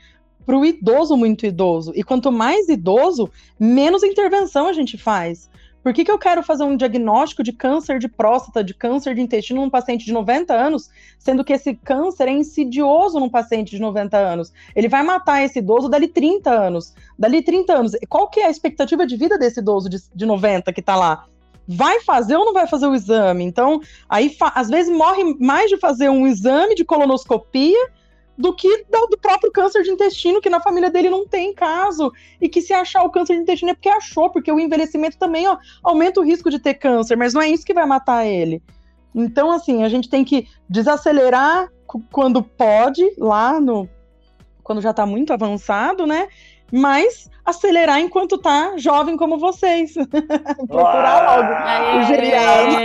para o idoso muito idoso. E quanto mais idoso, menos intervenção a gente faz. Por que, que eu quero fazer um diagnóstico de câncer de próstata, de câncer de intestino num paciente de 90 anos, sendo que esse câncer é insidioso num paciente de 90 anos? Ele vai matar esse idoso dali 30 anos. Dali 30 anos. Qual que é a expectativa de vida desse idoso de, de 90 que está lá? vai fazer ou não vai fazer o exame? Então, aí às vezes morre mais de fazer um exame de colonoscopia do que do, do, próprio câncer de intestino, que na família dele não tem caso. E que se achar o câncer de intestino é porque achou, porque o envelhecimento também ó, aumenta o risco de ter câncer, mas não é isso que vai matar ele. Então, assim, a gente tem que desacelerar quando pode, lá no. Quando já está muito avançado, né? Mas acelerar enquanto tá jovem como vocês. (laughs) Procurar logo o geriatra.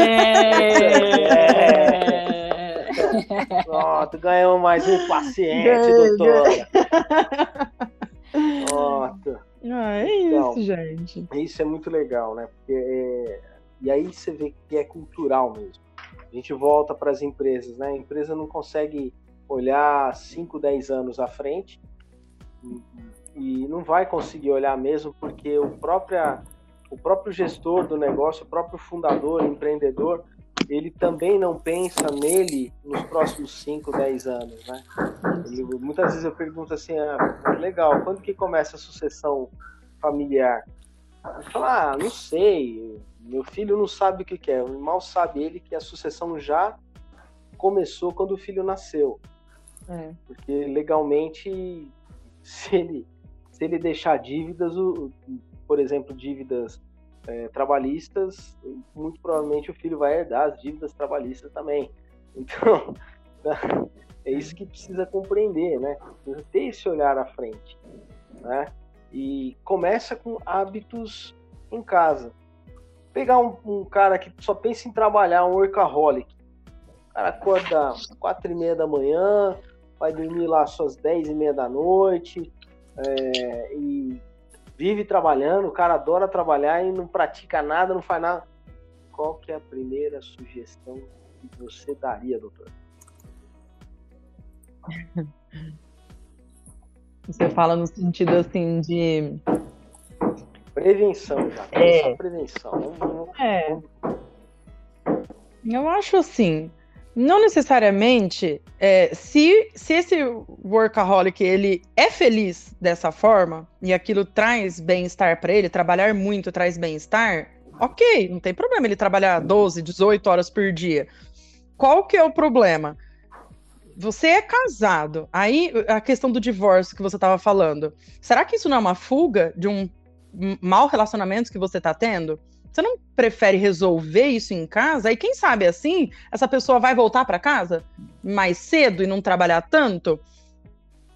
Pronto, ganhamos mais um paciente, doutora. Pronto. Ah, é então, isso, gente. Isso é muito legal, né? Porque é... E aí você vê que é cultural mesmo. A gente volta para as empresas, né? A empresa não consegue olhar 5, 10 anos à frente e não vai conseguir olhar mesmo porque o, própria, o próprio gestor do negócio, o próprio fundador, empreendedor, ele também não pensa nele nos próximos 5, 10 anos, né? Ele, muitas vezes eu pergunto assim, ah, legal, quando que começa a sucessão familiar? Ele fala, ah, não sei, meu filho não sabe o que, que é, mal sabe ele que a sucessão já começou quando o filho nasceu. É. Porque legalmente, se ele, se ele deixar dívidas, o, por exemplo, dívidas é, trabalhistas, muito provavelmente o filho vai herdar as dívidas trabalhistas também. (laughs) Então, é isso que precisa compreender, né? Precisa ter esse olhar à frente, né? E começa com hábitos em casa. Pegar um, um cara que só pensa em trabalhar, um workaholic. O cara acorda quatro e meia da manhã, vai dormir lá às suas dez e meia da noite, é, e vive trabalhando, o cara adora trabalhar e não pratica nada, não faz nada. Qual que é a primeira sugestão que você daria, doutor? (laughs) Você fala no sentido assim de prevenção, já. É. Prevenção. É. Eu acho assim, não necessariamente, é, se, se esse workaholic ele é feliz dessa forma e aquilo traz bem-estar para ele, trabalhar muito traz bem-estar, ok, não tem problema ele trabalhar 12, 18 horas por dia. Qual que é o problema? Você é casado, aí a questão do divórcio que você estava falando, será que isso não é uma fuga de um mau relacionamento que você está tendo? Você não prefere resolver isso em casa? E quem sabe assim, essa pessoa vai voltar para casa mais cedo e não trabalhar tanto?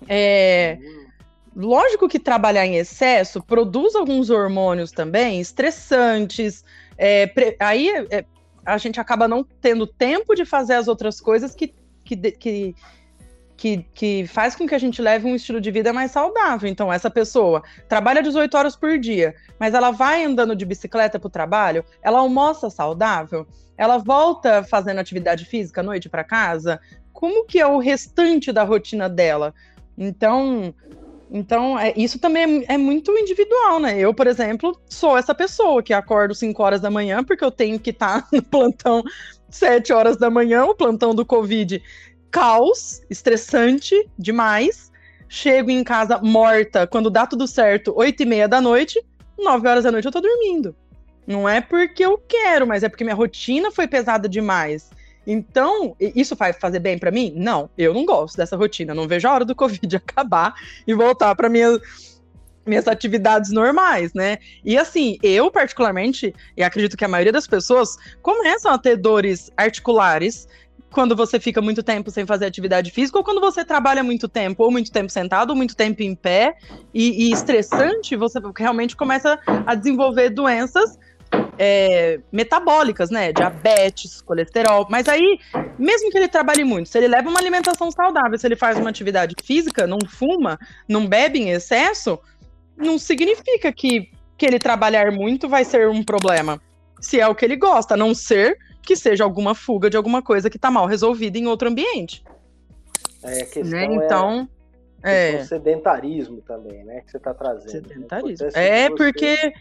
É, lógico que trabalhar em excesso produz alguns hormônios também estressantes. É, aí é, a gente acaba não tendo tempo de fazer as outras coisas que, que, que que, que faz com que a gente leve um estilo de vida mais saudável. Então, essa pessoa trabalha 18 horas por dia, mas ela vai andando de bicicleta para o trabalho, ela almoça saudável, ela volta fazendo atividade física à noite para casa. Como que é o restante da rotina dela? Então, então, é, isso também é, é, muito individual, né? Eu, por exemplo, sou essa pessoa que acordo 5 horas da manhã, porque eu tenho que estar tá (laughs) no plantão 7 horas da manhã, o plantão do Covid. Caos, estressante demais. Chego em casa morta quando dá tudo certo, 8 e meia da noite, 9 horas da noite eu tô dormindo. Não é porque eu quero, mas é porque minha rotina foi pesada demais. Então, isso vai fazer bem para mim? Não, eu não gosto dessa rotina. Não vejo a hora do (laughs) Covid acabar e voltar para minha minhas atividades normais, né? E assim, eu particularmente, e acredito que a maioria das pessoas começam a ter dores articulares quando você fica muito tempo sem fazer atividade física, ou quando você trabalha muito tempo, ou muito tempo sentado, ou muito tempo em pé, e, e estressante, você realmente começa a desenvolver doenças é, metabólicas, né? Diabetes, colesterol. Mas aí, mesmo que ele trabalhe muito, se ele leva uma alimentação saudável, se ele faz uma atividade física, não fuma, não bebe em excesso, não significa que, que ele trabalhar muito vai ser um problema. Se é o que ele gosta, a não ser que seja alguma fuga de alguma coisa que está mal resolvida em outro ambiente. É, a questão né? então, é, é... sedentarismo também, né? Que você está trazendo. Né? Sedentarismo. É, porque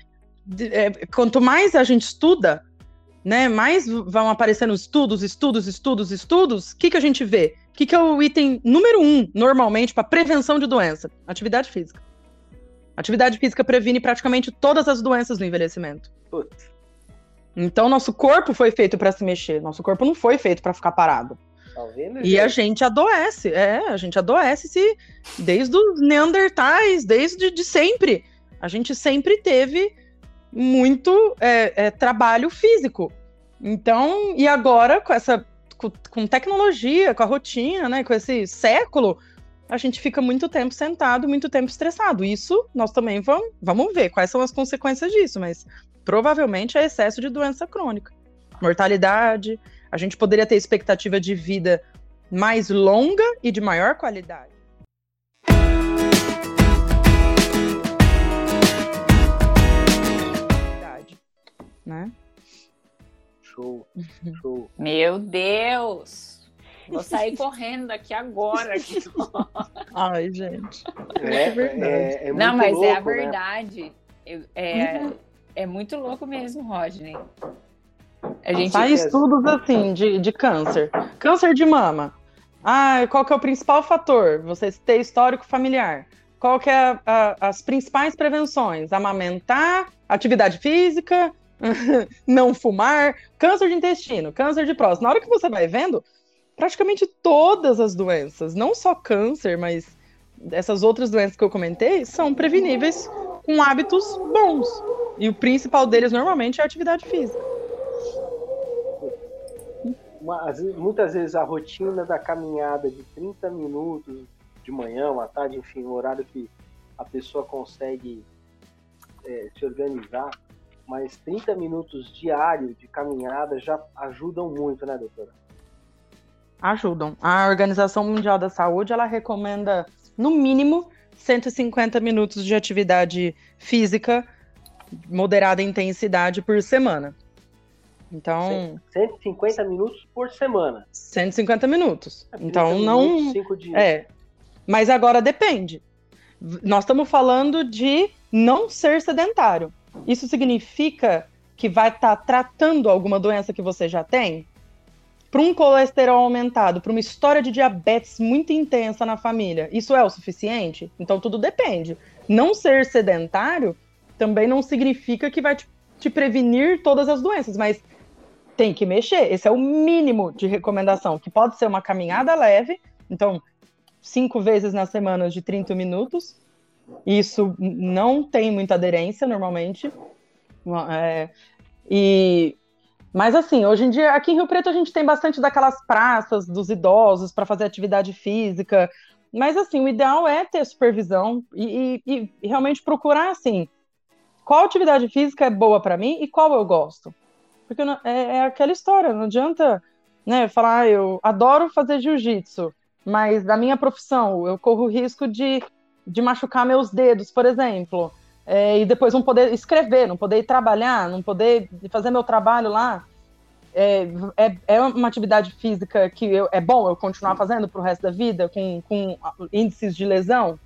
é, quanto mais a gente estuda, né, mais vão aparecendo estudos, estudos, estudos, estudos. O que, que a gente vê? O que, que é o item número um, normalmente, para prevenção de doença? Atividade física. Atividade física previne praticamente todas as doenças do envelhecimento. Putz. Então, nosso corpo foi feito para se mexer. Nosso corpo não foi feito para ficar parado. Tá e gente? a gente adoece. É, a gente adoece se desde os neandertais, desde de sempre. A gente sempre teve muito é, é, trabalho físico. Então, e agora com essa com, com, tecnologia, com a rotina, né, com esse século, a gente fica muito tempo sentado, muito tempo estressado. Isso nós também vamos, vamos ver quais são as consequências disso, mas provavelmente é excesso de doença crônica. Mortalidade, a gente poderia ter expectativa de vida mais longa e de maior qualidade. né? Show, (laughs) show. Meu Deus! Vou sair (laughs) correndo daqui agora. (laughs) Ai, gente. É, é verdade. É, é Não, mas louco, é a né? verdade. Né? É, uhum. É muito louco mesmo, Rodney. A gente faz estudos assim de, de câncer. Câncer de mama. Ah, qual que é o principal fator? Você ter histórico familiar. Qual que é a, a, as principais prevenções? Amamentar, atividade física, (laughs) não fumar, câncer de intestino, câncer de próstata. Na hora que você vai vendo, praticamente todas as doenças, não só câncer, mas essas outras doenças que eu comentei, são preveníveis com hábitos bons. E o principal deles normalmente é a atividade física. muitas vezes a rotina da caminhada de 30 minutos de manhã, uma tarde, enfim, um horário que a pessoa consegue é, se organizar, mas 30 minutos diário de caminhada já ajudam muito, né, doutora? Ajudam. A Organização Mundial da Saúde, ela recomenda, no mínimo, 150 minutos de atividade física moderada intensidade por semana. Então. 150 minutos por semana. 150 minutos. É, então não. Cinco dias. É. Mas agora depende. Nós estamos falando de não ser sedentário. Isso significa que vai estar tá tratando alguma doença que você já tem? Para um colesterol aumentado, para uma história de diabetes muito intensa na família, isso é o suficiente? Então tudo depende. Não ser sedentário também não significa que vai te, te prevenir todas as doenças, mas tem que mexer. Esse é o mínimo de recomendação, que pode ser uma caminhada leve, então cinco vezes na semana de 30 minutos, isso não tem muita aderência normalmente. É, e mas assim, hoje em dia, aqui em Rio Preto a gente tem bastante daquelas praças dos idosos para fazer atividade física. Mas assim, o ideal é ter supervisão e, e, e realmente procurar assim, qual atividade física é boa para mim e qual eu gosto. Porque é, é, aquela história, não adianta né, falar, ah, eu adoro fazer jiu-jitsu, mas da minha profissão, eu corro risco de, de machucar meus dedos, por exemplo, é, e depois não poder escrever, não poder trabalhar, não poder fazer meu trabalho lá. É, é, é uma atividade física que eu, é bom eu continuar fazendo para o resto da vida, com, com índices de lesão,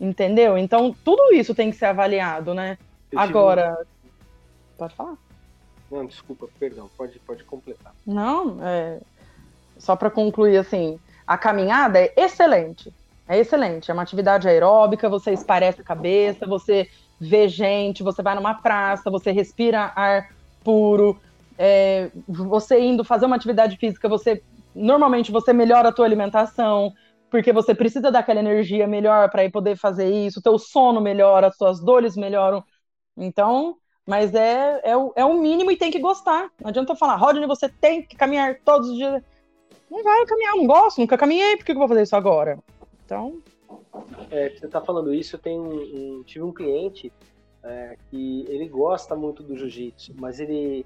entendeu? Então, tudo isso tem que ser avaliado, né? Agora. Pode falar. Não, desculpa, perdão, pode, pode completar. Não, é, só para concluir, assim, a caminhada é excelente. É excelente. É uma atividade aeróbica, você esparece a cabeça, você vê gente, você vai numa praça, você respira ar puro. É, você indo fazer uma atividade física, você normalmente você melhora a tua alimentação, porque você precisa daquela energia melhor para poder fazer isso, o teu sono melhora, as suas dores melhoram. Então, mas é, é, o, é o mínimo e tem que gostar. Não adianta eu falar, Rodney, você tem que caminhar todos os dias. Não vai caminhar, não gosto, nunca caminhei, por que eu vou fazer isso agora? Então. É, você está falando isso, eu tenho um, um, tive um cliente é, que ele gosta muito do jiu-jitsu, mas ele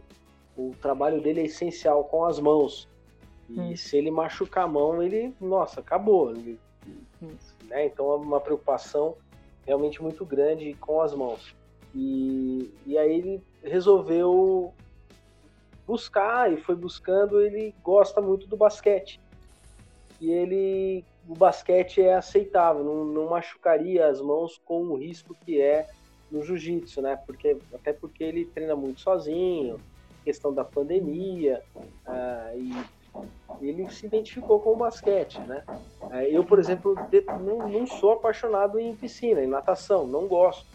o trabalho dele é essencial com as mãos. E hum. se ele machucar a mão, ele, nossa, acabou. Ele, hum. né? Então é uma preocupação realmente muito grande com as mãos. E, e aí ele resolveu buscar e foi buscando. Ele gosta muito do basquete. E ele, o basquete é aceitável, não, não machucaria as mãos com o risco que é no jiu-jitsu, né? Porque, até porque ele treina muito sozinho, questão da pandemia, uh, e ele se identificou com o basquete, né? Uh, eu, por exemplo, não, não, sou apaixonado em piscina, em natação, não gosto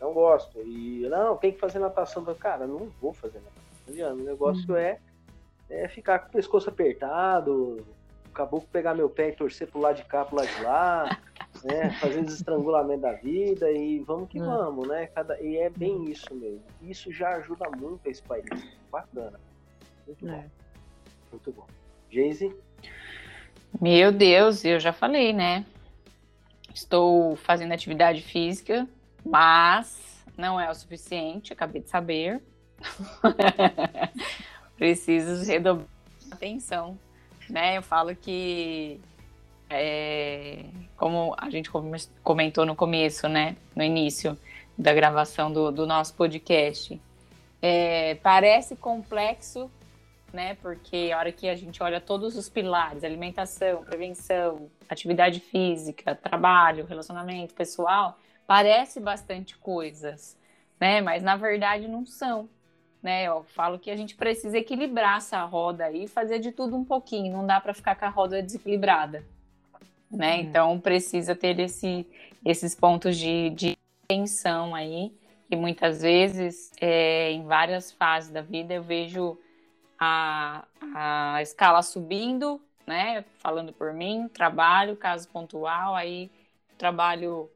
não gosto. E não, tem que fazer natação. Cara, não vou fazer natação. O negócio uhum. é, é ficar com o pescoço apertado, o caboclo pegar meu pé e torcer pro lado de cá, pro lado de lá, (laughs) né? Fazer estrangulamento da vida e vamos que uhum. vamos, né? Cada, e é bem isso mesmo. Isso já ajuda muito esse país. Bacana. Muito é. bom. Muito bom. Geise? Meu Deus, eu já falei, né? Estou fazendo atividade física mas não é o suficiente, acabei de saber. (laughs) Preciso redobrar a atenção, né? Eu falo que, é, como a gente comentou no começo, né? No início da gravação do, do nosso podcast, é, parece complexo, né? Porque a hora que a gente olha todos os pilares, alimentação, prevenção, atividade física, trabalho, relacionamento pessoal, parece bastante coisas, né? Mas na verdade não são. Né? Eu falo que a gente precisa equilibrar essa roda aí fazer de tudo um pouquinho. Não dá para ficar com a roda desequilibrada. Né? Uhum. Então precisa ter esse, esses pontos de, de tensão aí. E muitas vezes, é, em várias fases da vida, eu vejo a, a escala subindo, né? Falando por mim, trabalho, caso pontual, aí trabalho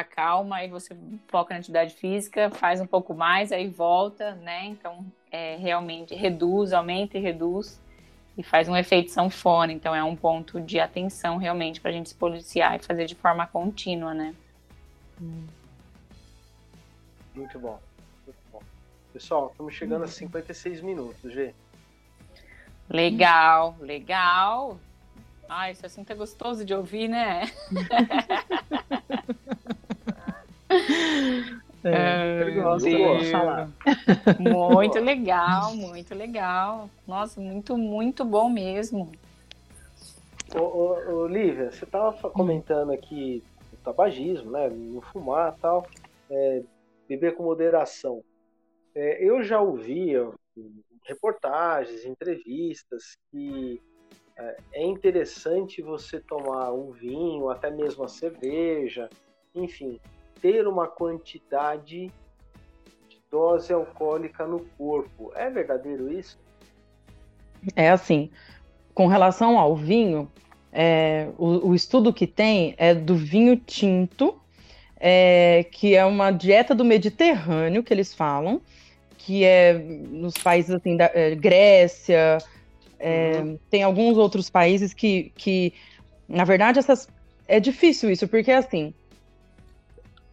acalma, aí você foca na atividade física, faz um pouco mais, aí volta, né? Então, é, realmente reduz, aumenta e reduz e faz um efeito sanfona. Então, é um ponto de atenção realmente para a gente se policiar e fazer de forma contínua, né? Muito bom. Muito bom. Pessoal, estamos chegando a 56 minutos, G. Legal, legal. Ah, esse assunto é gostoso de ouvir, né? (laughs) É, eu gosto, de falar. Muito (laughs) legal, muito legal. Nossa, muito, muito bom mesmo. Ô, ô, ô Lívia, você estava comentando aqui o tabagismo, né? Não fumar tal, é, beber com moderação. É, eu já ouvi reportagens, entrevistas que é, é interessante você tomar um vinho, até mesmo a cerveja, enfim, ter uma quantidade de dose alcoólica no corpo. É verdadeiro isso? É assim, com relação ao vinho, é, o, o, estudo que tem é do vinho tinto, é, que é uma dieta do Mediterrâneo, que eles falam, que é nos países assim, da é, Grécia, é, uhum. tem alguns outros países que, que, na verdade, essas é difícil isso, porque assim,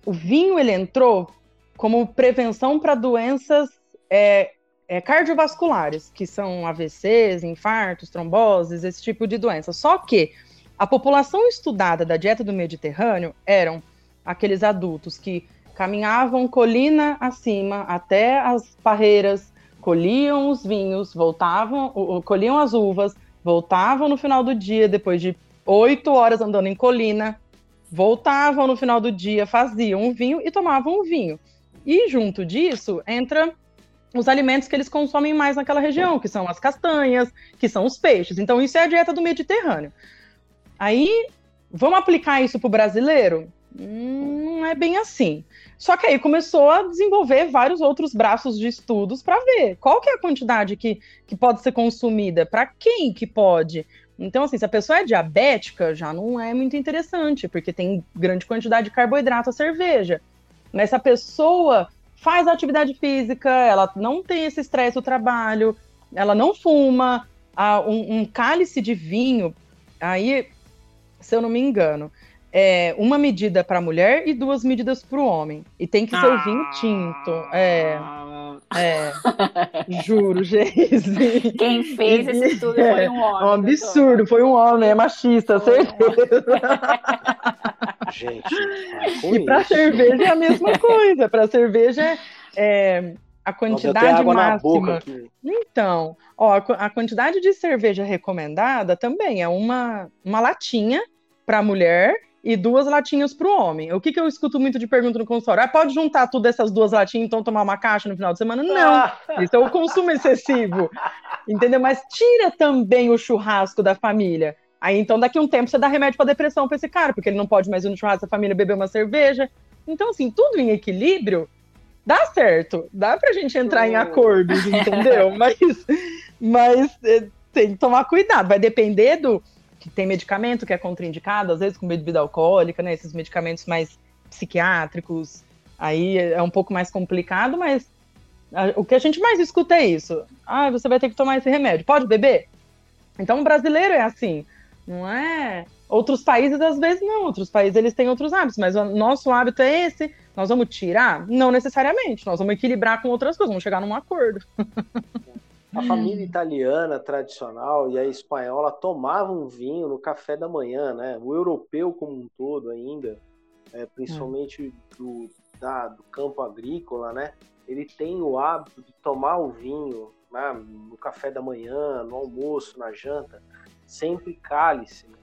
o vinho ele entrou como prevenção para doenças é, é, cardiovasculares, que são AVCs, infartos, tromboses, esse tipo de doença. Só que A população estudada da dieta do Mediterrâneo eram aqueles adultos que caminhavam colina acima até as parreiras, colhiam os vinhos, voltavam, colhiam as uvas, voltavam no final do dia, depois de oito horas andando em colina, voltavam no final do dia, faziam um vinho e tomavam o vinho. E junto disso entra os alimentos que eles consomem mais naquela região, que são as castanhas, que são os peixes. Então, isso é a dieta do Mediterrâneo. Aí, vamos aplicar isso para o brasileiro? Hum, não é bem assim. Só que aí começou a desenvolver vários outros braços de estudos para ver qual que é a quantidade que, que pode ser consumida, para quem que pode. Então, assim, se a pessoa é diabética, já não é muito interessante, porque tem grande quantidade de carboidrato a cerveja. Mas se a pessoa faz atividade física, ela não tem esse estresse do trabalho, ela não fuma, um, um cálice de vinho, aí, se eu não me engano, é uma medida para a mulher e duas medidas para o homem. E tem que ser ah. vinho tinto. É. É. (laughs) Juro, gente. Quem fez esse estudo é, foi um homem. É um absurdo, foi um homem, é machista, foi certeza. (laughs) Gente, e para cerveja é a mesma coisa. Para cerveja é, é a quantidade máxima. Então, ó, a quantidade de cerveja recomendada também é uma, uma latinha para mulher e duas latinhas para o homem. O que, que eu escuto muito de pergunta no consultório? Ah, pode juntar tudo essas duas latinhas então tomar uma caixa no final de semana? Não, ah. isso é o consumo excessivo, entendeu? Mas tira também o churrasco da família. Aí então daqui a um tempo você dá remédio para depressão para esse cara, porque ele não pode mais ir no churrasco da família beber uma cerveja. Então assim, tudo em equilíbrio dá certo, dá para a gente entrar em acordos, entendeu? (laughs) mas mas é, tem que tomar cuidado, vai depender do que tem medicamento que é contraindicado, às vezes com bebida alcoólica, né? Esses medicamentos mais psiquiátricos, aí é um pouco mais complicado, mas o que a gente mais escuta é isso. Ah, você vai ter que tomar esse remédio. Pode beber? Então o brasileiro é assim, não é? Outros países, às vezes, não. Outros países, eles têm outros hábitos, mas o nosso hábito é esse. Nós vamos tirar? Não necessariamente. Nós vamos equilibrar com outras coisas, vamos chegar num acordo. (laughs) A família italiana tradicional e a espanhola tomavam vinho no café da manhã, né? O europeu como um todo ainda, é, principalmente do, da, do campo agrícola, né? Ele tem o hábito de tomar o vinho né? no café da manhã, no almoço, na janta, sempre cálice. Né?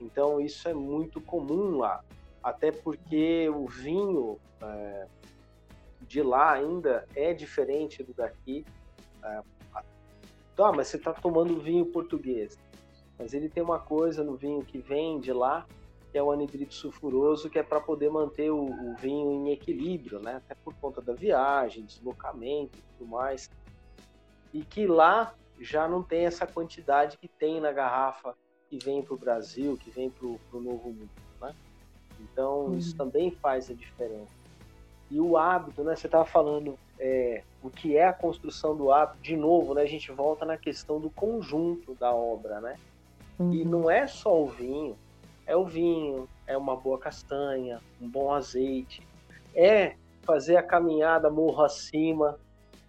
Então isso é muito comum lá, até porque o vinho é, de lá ainda é diferente do daqui. É, Tá, mas você está tomando vinho português. Mas ele tem uma coisa no vinho que vem de lá, que é o anidrito sulfuroso, que é para poder manter o, o, vinho em equilíbrio, né? Até por conta da viagem, deslocamento e tudo mais. E que lá já não tem essa quantidade que tem na garrafa que vem para o Brasil, que vem para o Novo Mundo, né? Então, uhum. isso também faz a diferença. E o hábito, né? Você estava falando é, o que é a construção do hábito. De novo, né? A gente volta na questão do conjunto da obra, né? Uhum. E não é só o vinho, é o vinho, é uma boa castanha, um bom azeite, é fazer a caminhada morro acima,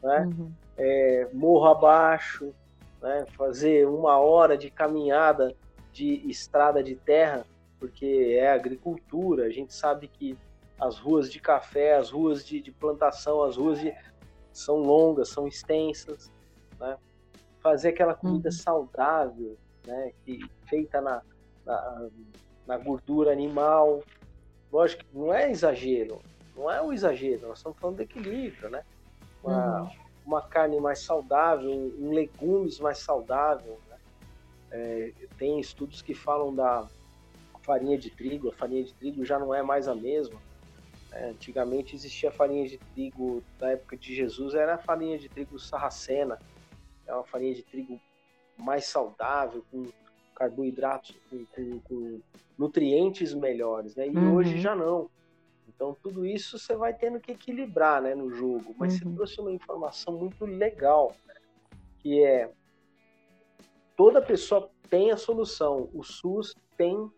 né? Uhum. É, morro abaixo, né? Fazer uma hora de caminhada de estrada de terra, porque é agricultura. A gente sabe que as ruas de café, as ruas de, de plantação, as ruas de, são longas, são extensas, né? Fazer aquela comida uhum. saudável, né? Que, feita na, na, na, gordura animal. Lógico que não é exagero, não é o exagero, nós estamos falando de equilíbrio, né? Uma, uhum. uma carne mais saudável, um legumes mais saudável, né? É, tem estudos que falam da farinha de trigo, a farinha de trigo já não é mais a mesma, é, antigamente existia farinha de trigo, da época de Jesus, era a farinha de trigo sarracena, é uma farinha de trigo mais saudável, com carboidratos, com, com, com nutrientes melhores, né? E uhum. hoje já não. Então tudo isso você vai tendo que equilibrar, né, no jogo. Mas uhum. você trouxe uma informação muito legal, que é toda pessoa tem a solução. O SUS tem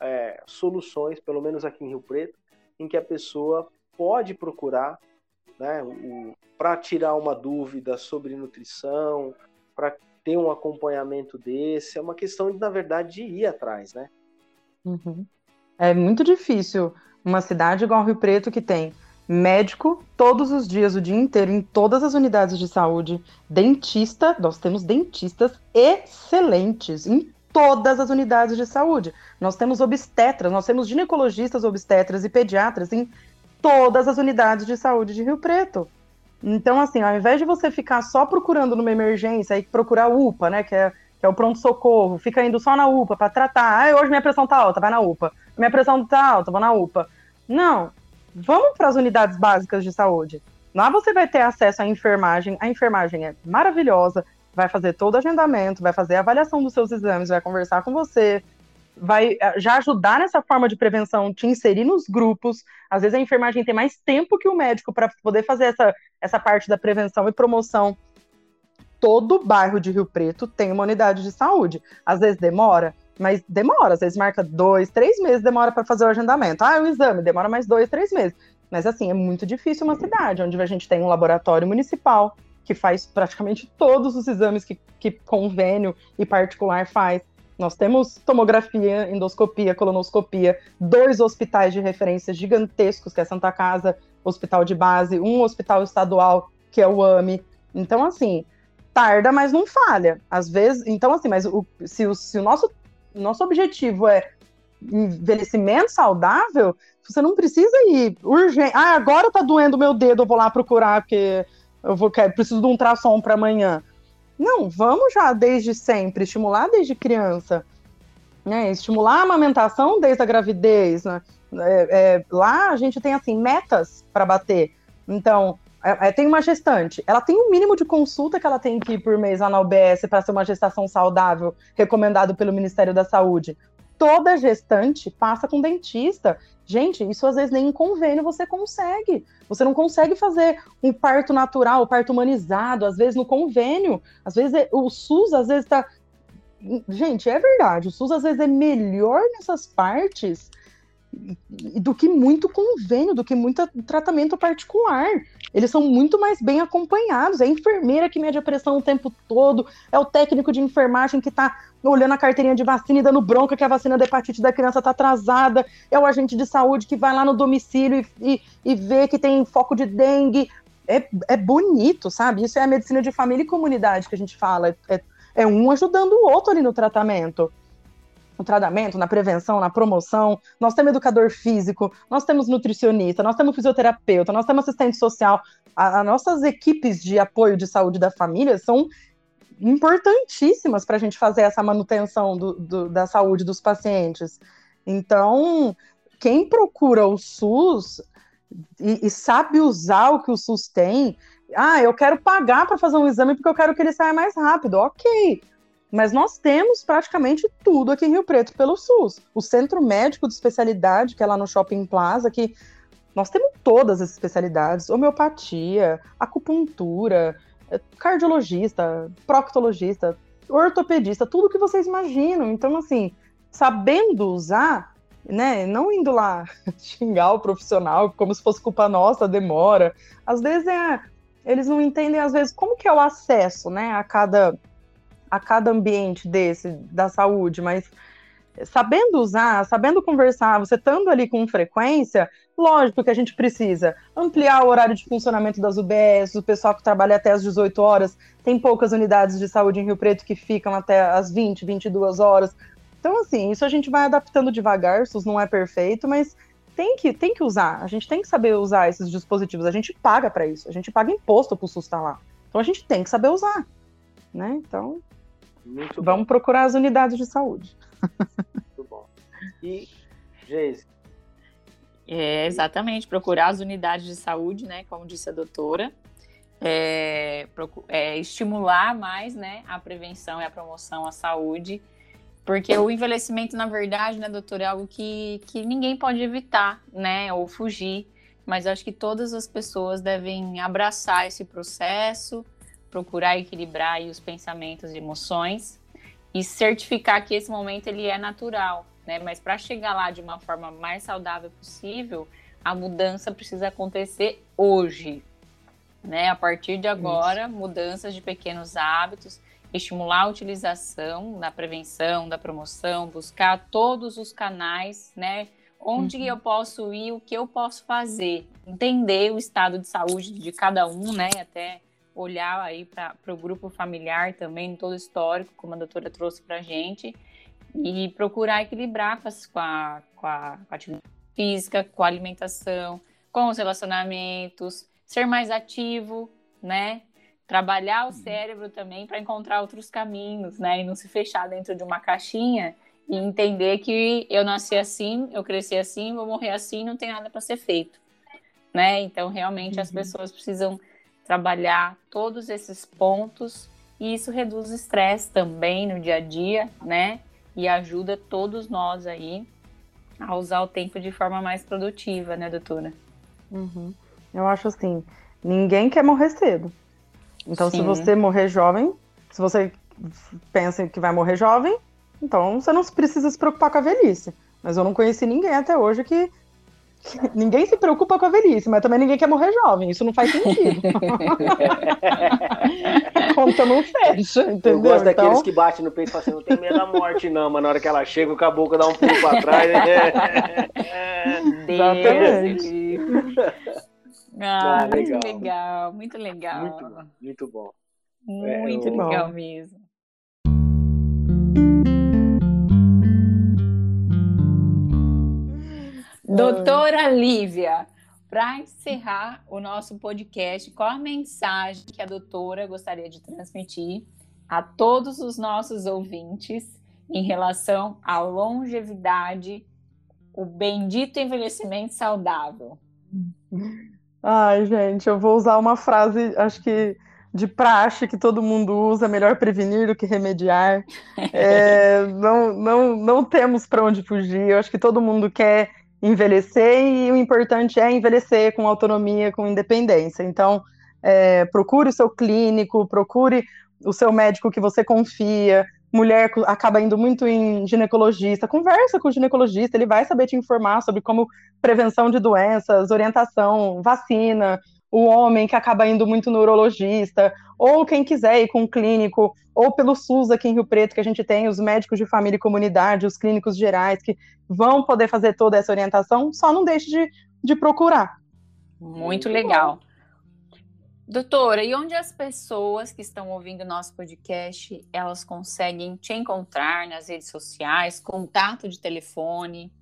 é, soluções, pelo menos aqui em Rio Preto, em que a pessoa pode procurar né, para tirar uma dúvida sobre nutrição, para ter um acompanhamento desse. É uma questão, na verdade, de ir atrás, né? Uhum. É muito difícil uma cidade igual Rio Preto que tem médico todos os dias, o dia inteiro, em todas as unidades de saúde, dentista, nós temos dentistas excelentes em todas as unidades de saúde. Nós temos obstetras, nós temos ginecologistas, obstetras e pediatras em todas as unidades de saúde de Rio Preto. Então, assim, ao invés de você ficar só procurando numa emergência e procurar UPA, né, que é, que é o pronto-socorro, fica indo só na UPA para tratar. Ah, hoje minha pressão tá alta, vai na UPA. Minha pressão tá alta, vou na UPA. Não, vamos para as unidades básicas de saúde. Lá você vai ter acesso à enfermagem. A enfermagem é maravilhosa, vai fazer todo o agendamento, vai fazer a avaliação dos seus exames, vai conversar com você, vai eh, já ajudar nessa forma de prevenção, te inserir nos grupos. Às vezes a enfermagem tem mais tempo que o médico para poder fazer essa, essa parte da prevenção e promoção. Todo bairro de Rio Preto tem uma unidade de saúde. Às vezes demora, mas demora. Às vezes marca dois, três meses, demora para fazer o agendamento. Ah, o exame demora mais dois, três meses. Mas assim, é muito difícil uma cidade onde a gente tem um laboratório municipal que faz praticamente todos os exames que, que convênio e particular faz nós temos tomografia, endoscopia, colonoscopia, dois hospitais de referência gigantescos, que é Santa Casa, Hospital de Base, um hospital estadual, que é o AMI. Então, assim, tarda, mas não falha. Às vezes, então, assim, mas o, se, o, se o nosso, nosso objetivo é envelhecimento saudável, você não precisa ir urgente. Ah, agora tá doendo meu dedo, eu vou lá procurar, porque eu vou, preciso de um ultrassom para amanhã. Não, vamos já desde sempre, estimular desde criança. Né? Estimular a amamentação desde a gravidez. Né? É, é, lá a gente tem assim metas para bater. Então, é, é, tem uma gestante, ela tem o um mínimo de consulta que ela tem que ir por mês lá na UBS para ser uma gestação saudável, recomendado pelo Ministério da Saúde. Toda gestante passa com dentista. Gente, isso às vezes nem em convênio você consegue. Você não consegue fazer um parto natural, um parto humanizado, às vezes no convênio. Às vezes é, o SUS, às vezes está. Gente, é verdade, o SUS às vezes é melhor nessas partes do que muito convênio, do que muito tratamento particular. Eles são muito mais bem acompanhados. É a enfermeira que mede a pressão o tempo todo, é o técnico de enfermagem que está olhando a carteirinha de vacina e dando bronca que a vacina da hepatite da criança está atrasada, é o agente de saúde que vai lá no domicílio e, e, e vê que tem foco de dengue. É, é bonito, sabe? Isso é a medicina de família e comunidade que a gente fala. É, é um ajudando o outro ali no tratamento no tratamento, na prevenção, na promoção. Nós temos educador físico, nós temos nutricionista, nós temos fisioterapeuta, nós temos assistente social. As nossas equipes de apoio de saúde da família são importantíssimas para a gente fazer essa manutenção do, do, da saúde dos pacientes. Então, quem procura o SUS e, e, sabe usar o que o SUS tem, ah, eu quero pagar para fazer um exame porque eu quero que ele saia mais rápido. Ok, mas nós temos praticamente tudo aqui em Rio Preto pelo SUS. O Centro Médico de Especialidade, que é lá no Shopping Plaza, que nós temos todas as especialidades: homeopatia, acupuntura, eh, cardiologista, proctologista, ortopedista, tudo que vocês imaginam. Então, assim, sabendo usar, né, não indo lá (laughs) xingar o profissional como se fosse culpa nossa, demora. Às vezes é, eles não entendem às vezes como que é o acesso, né, a cada a cada ambiente desse da saúde, mas sabendo usar, sabendo conversar, você estando ali com frequência, lógico que a gente precisa ampliar o horário de funcionamento das UBS, o pessoal que trabalha até as 18 horas, tem poucas unidades de saúde em Rio Preto que ficam até as 20, 22 horas. Então, assim, isso a gente vai adaptando devagar, SUS não é perfeito, mas tem que, tem que usar, a gente tem que saber usar esses dispositivos, a gente paga para isso, a gente paga imposto para o SUS estar lá. Então a gente tem que saber usar, né? Então, muito Vamos bom. procurar as unidades de saúde. Muito bom. E, Geise? É, exatamente, procurar as unidades de saúde, né? Como disse a doutora. É, é, estimular mais né, a prevenção e a promoção à saúde, porque o envelhecimento, na verdade, né, doutora, é algo que, que ninguém pode evitar, né, ou fugir, mas acho que todas as pessoas devem abraçar esse processo, procurar equilibrar os pensamentos e emoções e certificar que esse momento ele é natural, né? Mas para chegar lá de uma forma mais saudável possível, a mudança precisa acontecer hoje, né? A partir de agora, Isso. mudanças de pequenos hábitos estimular a utilização na prevenção, da promoção, buscar todos os canais, né? Onde uhum. eu posso ir, o que eu posso fazer, entender o estado de saúde de cada um, né? Até olhar aí para o grupo familiar também, todo o histórico, como a doutora trouxe para a gente, e procurar equilibrar com, as, com, a, com, a, com a atividade física, com a alimentação, com os relacionamentos, ser mais ativo, né? Trabalhar o uhum. cérebro também para encontrar outros caminhos, né? E não se fechar dentro de uma caixinha e entender que eu nasci assim, eu cresci assim, vou morrer assim, não tem nada para ser feito, né? Então, realmente, uhum. as pessoas precisam trabalhar todos esses pontos e isso reduz o estresse também no dia a dia, né? E ajuda todos nós aí a usar o tempo de forma mais produtiva, né, doutora? Uhum. Eu acho assim, ninguém quer morrer cedo. Então, Sim. se você morrer jovem, se você pensa que vai morrer jovem, então você não precisa se preocupar com a velhice. Mas eu não conheci ninguém até hoje que (laughs) Ninguém se preocupa com a velhice, mas também ninguém quer morrer jovem. Isso não faz sentido. (laughs) conta não fecha, entendeu? Eu gosto daqueles então... que batem no peito e falam assim, não tem medo da morte não, mas na hora que ela chega, o caboclo dá um pulo pra trás. Né? (laughs) Exatamente. Ah, ah, legal. muito legal, muito legal. Muito bom, muito bom. Muito é, legal bom. mesmo. Doutora Lívia, para encerrar o nosso podcast, qual a mensagem que a doutora gostaria de transmitir a todos os nossos ouvintes em relação à longevidade, o bendito envelhecimento saudável? Ai, gente, eu vou usar uma frase, acho que de praxe que todo mundo usa, melhor prevenir do que remediar. (laughs) É, não, não, não temos para onde fugir. Eu acho que todo mundo quer envelhecer e o importante é envelhecer com autonomia, com independência. Então, é, procure o seu clínico, procure o seu médico que você confia. Mulher acaba indo muito em ginecologista, conversa com o ginecologista, ele vai saber te informar sobre como prevenção de doenças, orientação, vacina, o homem que acaba indo muito no urologista, ou quem quiser ir com um clínico, ou pelo SUS aqui em Rio Preto, que a gente tem os médicos de família e comunidade, os clínicos gerais, que vão poder fazer toda essa orientação, só não deixe de, de procurar. Muito legal. Doutora, e onde as pessoas que estão ouvindo nosso podcast, elas conseguem te encontrar nas redes sociais, contato de telefone?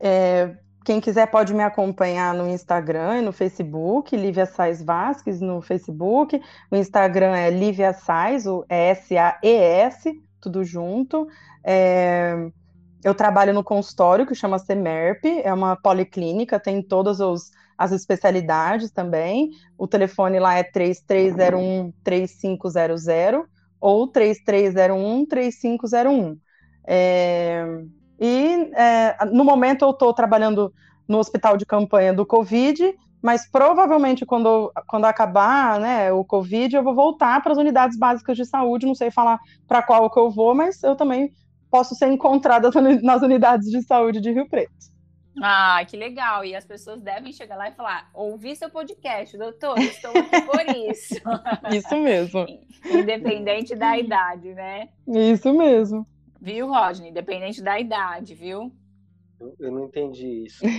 É, quem quiser pode me acompanhar no Instagram e no Facebook, Lívia Sais Vasques no Facebook. O Instagram é Lívia Sais, o S-A-E-S, tudo junto. É... Eu trabalho no consultório que chama Semerp, é uma policlínica, tem todas os, as especialidades também. O telefone lá é 3301-3500 ou 3301-3501. É... E é, no momento eu estou trabalhando no hospital de campanha do Covid, mas provavelmente quando, quando acabar né, o Covid, eu vou voltar para as unidades básicas de saúde. Não sei falar para qual que eu vou, mas eu também posso ser encontrada nas unidades de saúde de Rio Preto. Ah, que legal! E as pessoas devem chegar lá e falar: ouvi seu podcast, doutor, estou aqui por isso. (laughs) Isso mesmo. Independente da idade, né? Isso mesmo. Viu, Rodney? Independente da idade, viu? Eu, eu não entendi isso, tá? (laughs)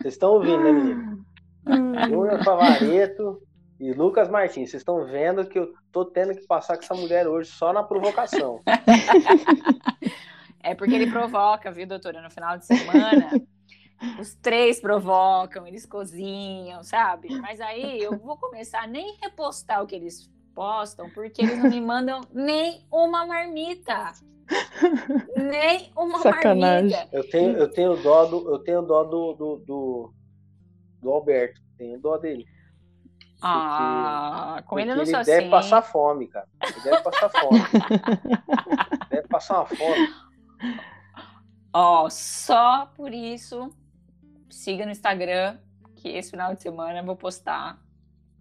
Vocês estão ouvindo, né, menino? Júnior Favareto e Lucas Martins, vocês estão vendo que eu tô tendo que passar com essa mulher hoje só na provocação. (laughs) É porque ele provoca, viu, doutora? No final de semana, os três provocam, eles cozinham, sabe? Mas aí eu vou começar a nem repostar o que eles postam, porque eles não me mandam nem uma marmita. nem uma Sacanagem. marmita. Eu tenho, eu tenho dó do, eu tenho dó do, do, do, do Alberto. Tenho dó dele. Ah, com ele não ele sou deve assim. passar fome, cara. Ele deve passar fome. (laughs) deve passar uma fome. Ó, só por isso, siga no Instagram, que esse final de semana eu vou postar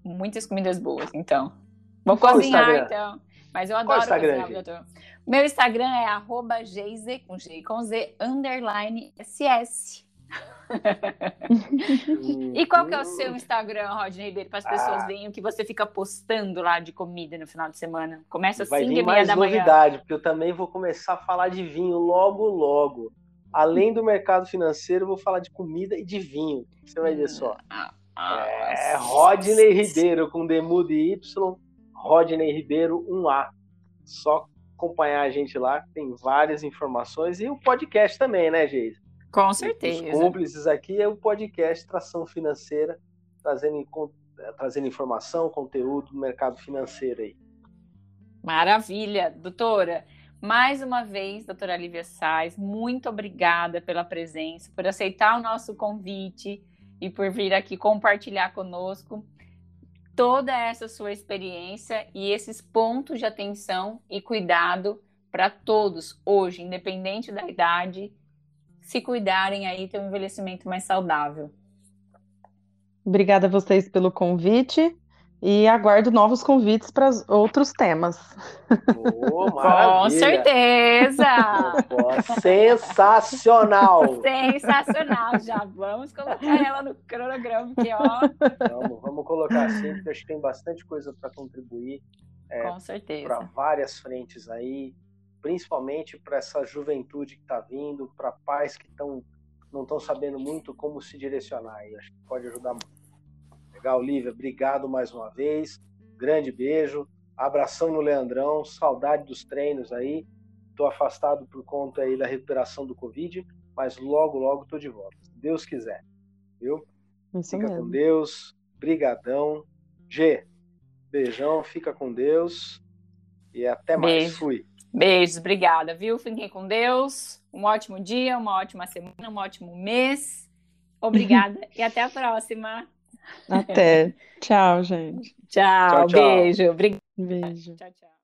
muitas comidas boas, então. Vou Qual cozinhar, então. Mas eu adoro cozinhar, doutor. Meu Instagram é arroba com G com Z, underline SS. (laughs) e qual que é o seu Instagram, Rodney Ribeiro, para as pessoas ah. verem o que você fica postando lá de comida no final de semana? Começa 5 e meia da manhã. novidade, porque eu também vou começar a falar de vinho logo, logo. Além do mercado financeiro, eu vou falar de comida e de vinho. Você vai ver só. Ah, é Rodney Ribeiro com Demudo e Y, Rodney Ribeiro 1A. Só acompanhar a gente lá, tem várias informações e o podcast também, né, Geise? Com certeza. Os cúmplices aqui é o podcast Tração Financeira, trazendo, é, trazendo informação, conteúdo do mercado financeiro aí. Maravilha, doutora. Mais uma vez, doutora Lívia Sais, muito obrigada pela presença, por aceitar o nosso convite e por vir aqui compartilhar conosco toda essa sua experiência e esses pontos de atenção e cuidado para todos hoje, independente da idade se cuidarem aí ter um envelhecimento mais saudável. Obrigada a vocês pelo convite e aguardo novos convites para outros temas. Oh, Com certeza! Oh, sensacional! Sensacional! Já vamos colocar ela no cronograma aqui, ó. Vamos, vamos colocar assim, porque acho que tem bastante coisa para contribuir. É, Com certeza. Para várias frentes aí principalmente para essa juventude que está vindo, para pais que estão não estão sabendo muito como se direcionar. E acho que pode ajudar muito. Legal, Lívia, obrigado mais uma vez. Grande beijo. Abração no Leandrão, saudade dos treinos aí. Estou afastado por conta aí da recuperação do Covid, mas logo, logo estou de volta, se Deus quiser. Viu? Isso fica mesmo. com Deus. Brigadão. G, beijão, fica com Deus. E até mais. Beijo. Fui. Beijos, obrigada, viu? Fiquem com Deus. Um ótimo dia, uma ótima semana, um ótimo mês. Obrigada (laughs) e até a próxima. Até. Tchau, gente. Tchau, tchau, tchau. beijo. Beijo. Tchau, tchau.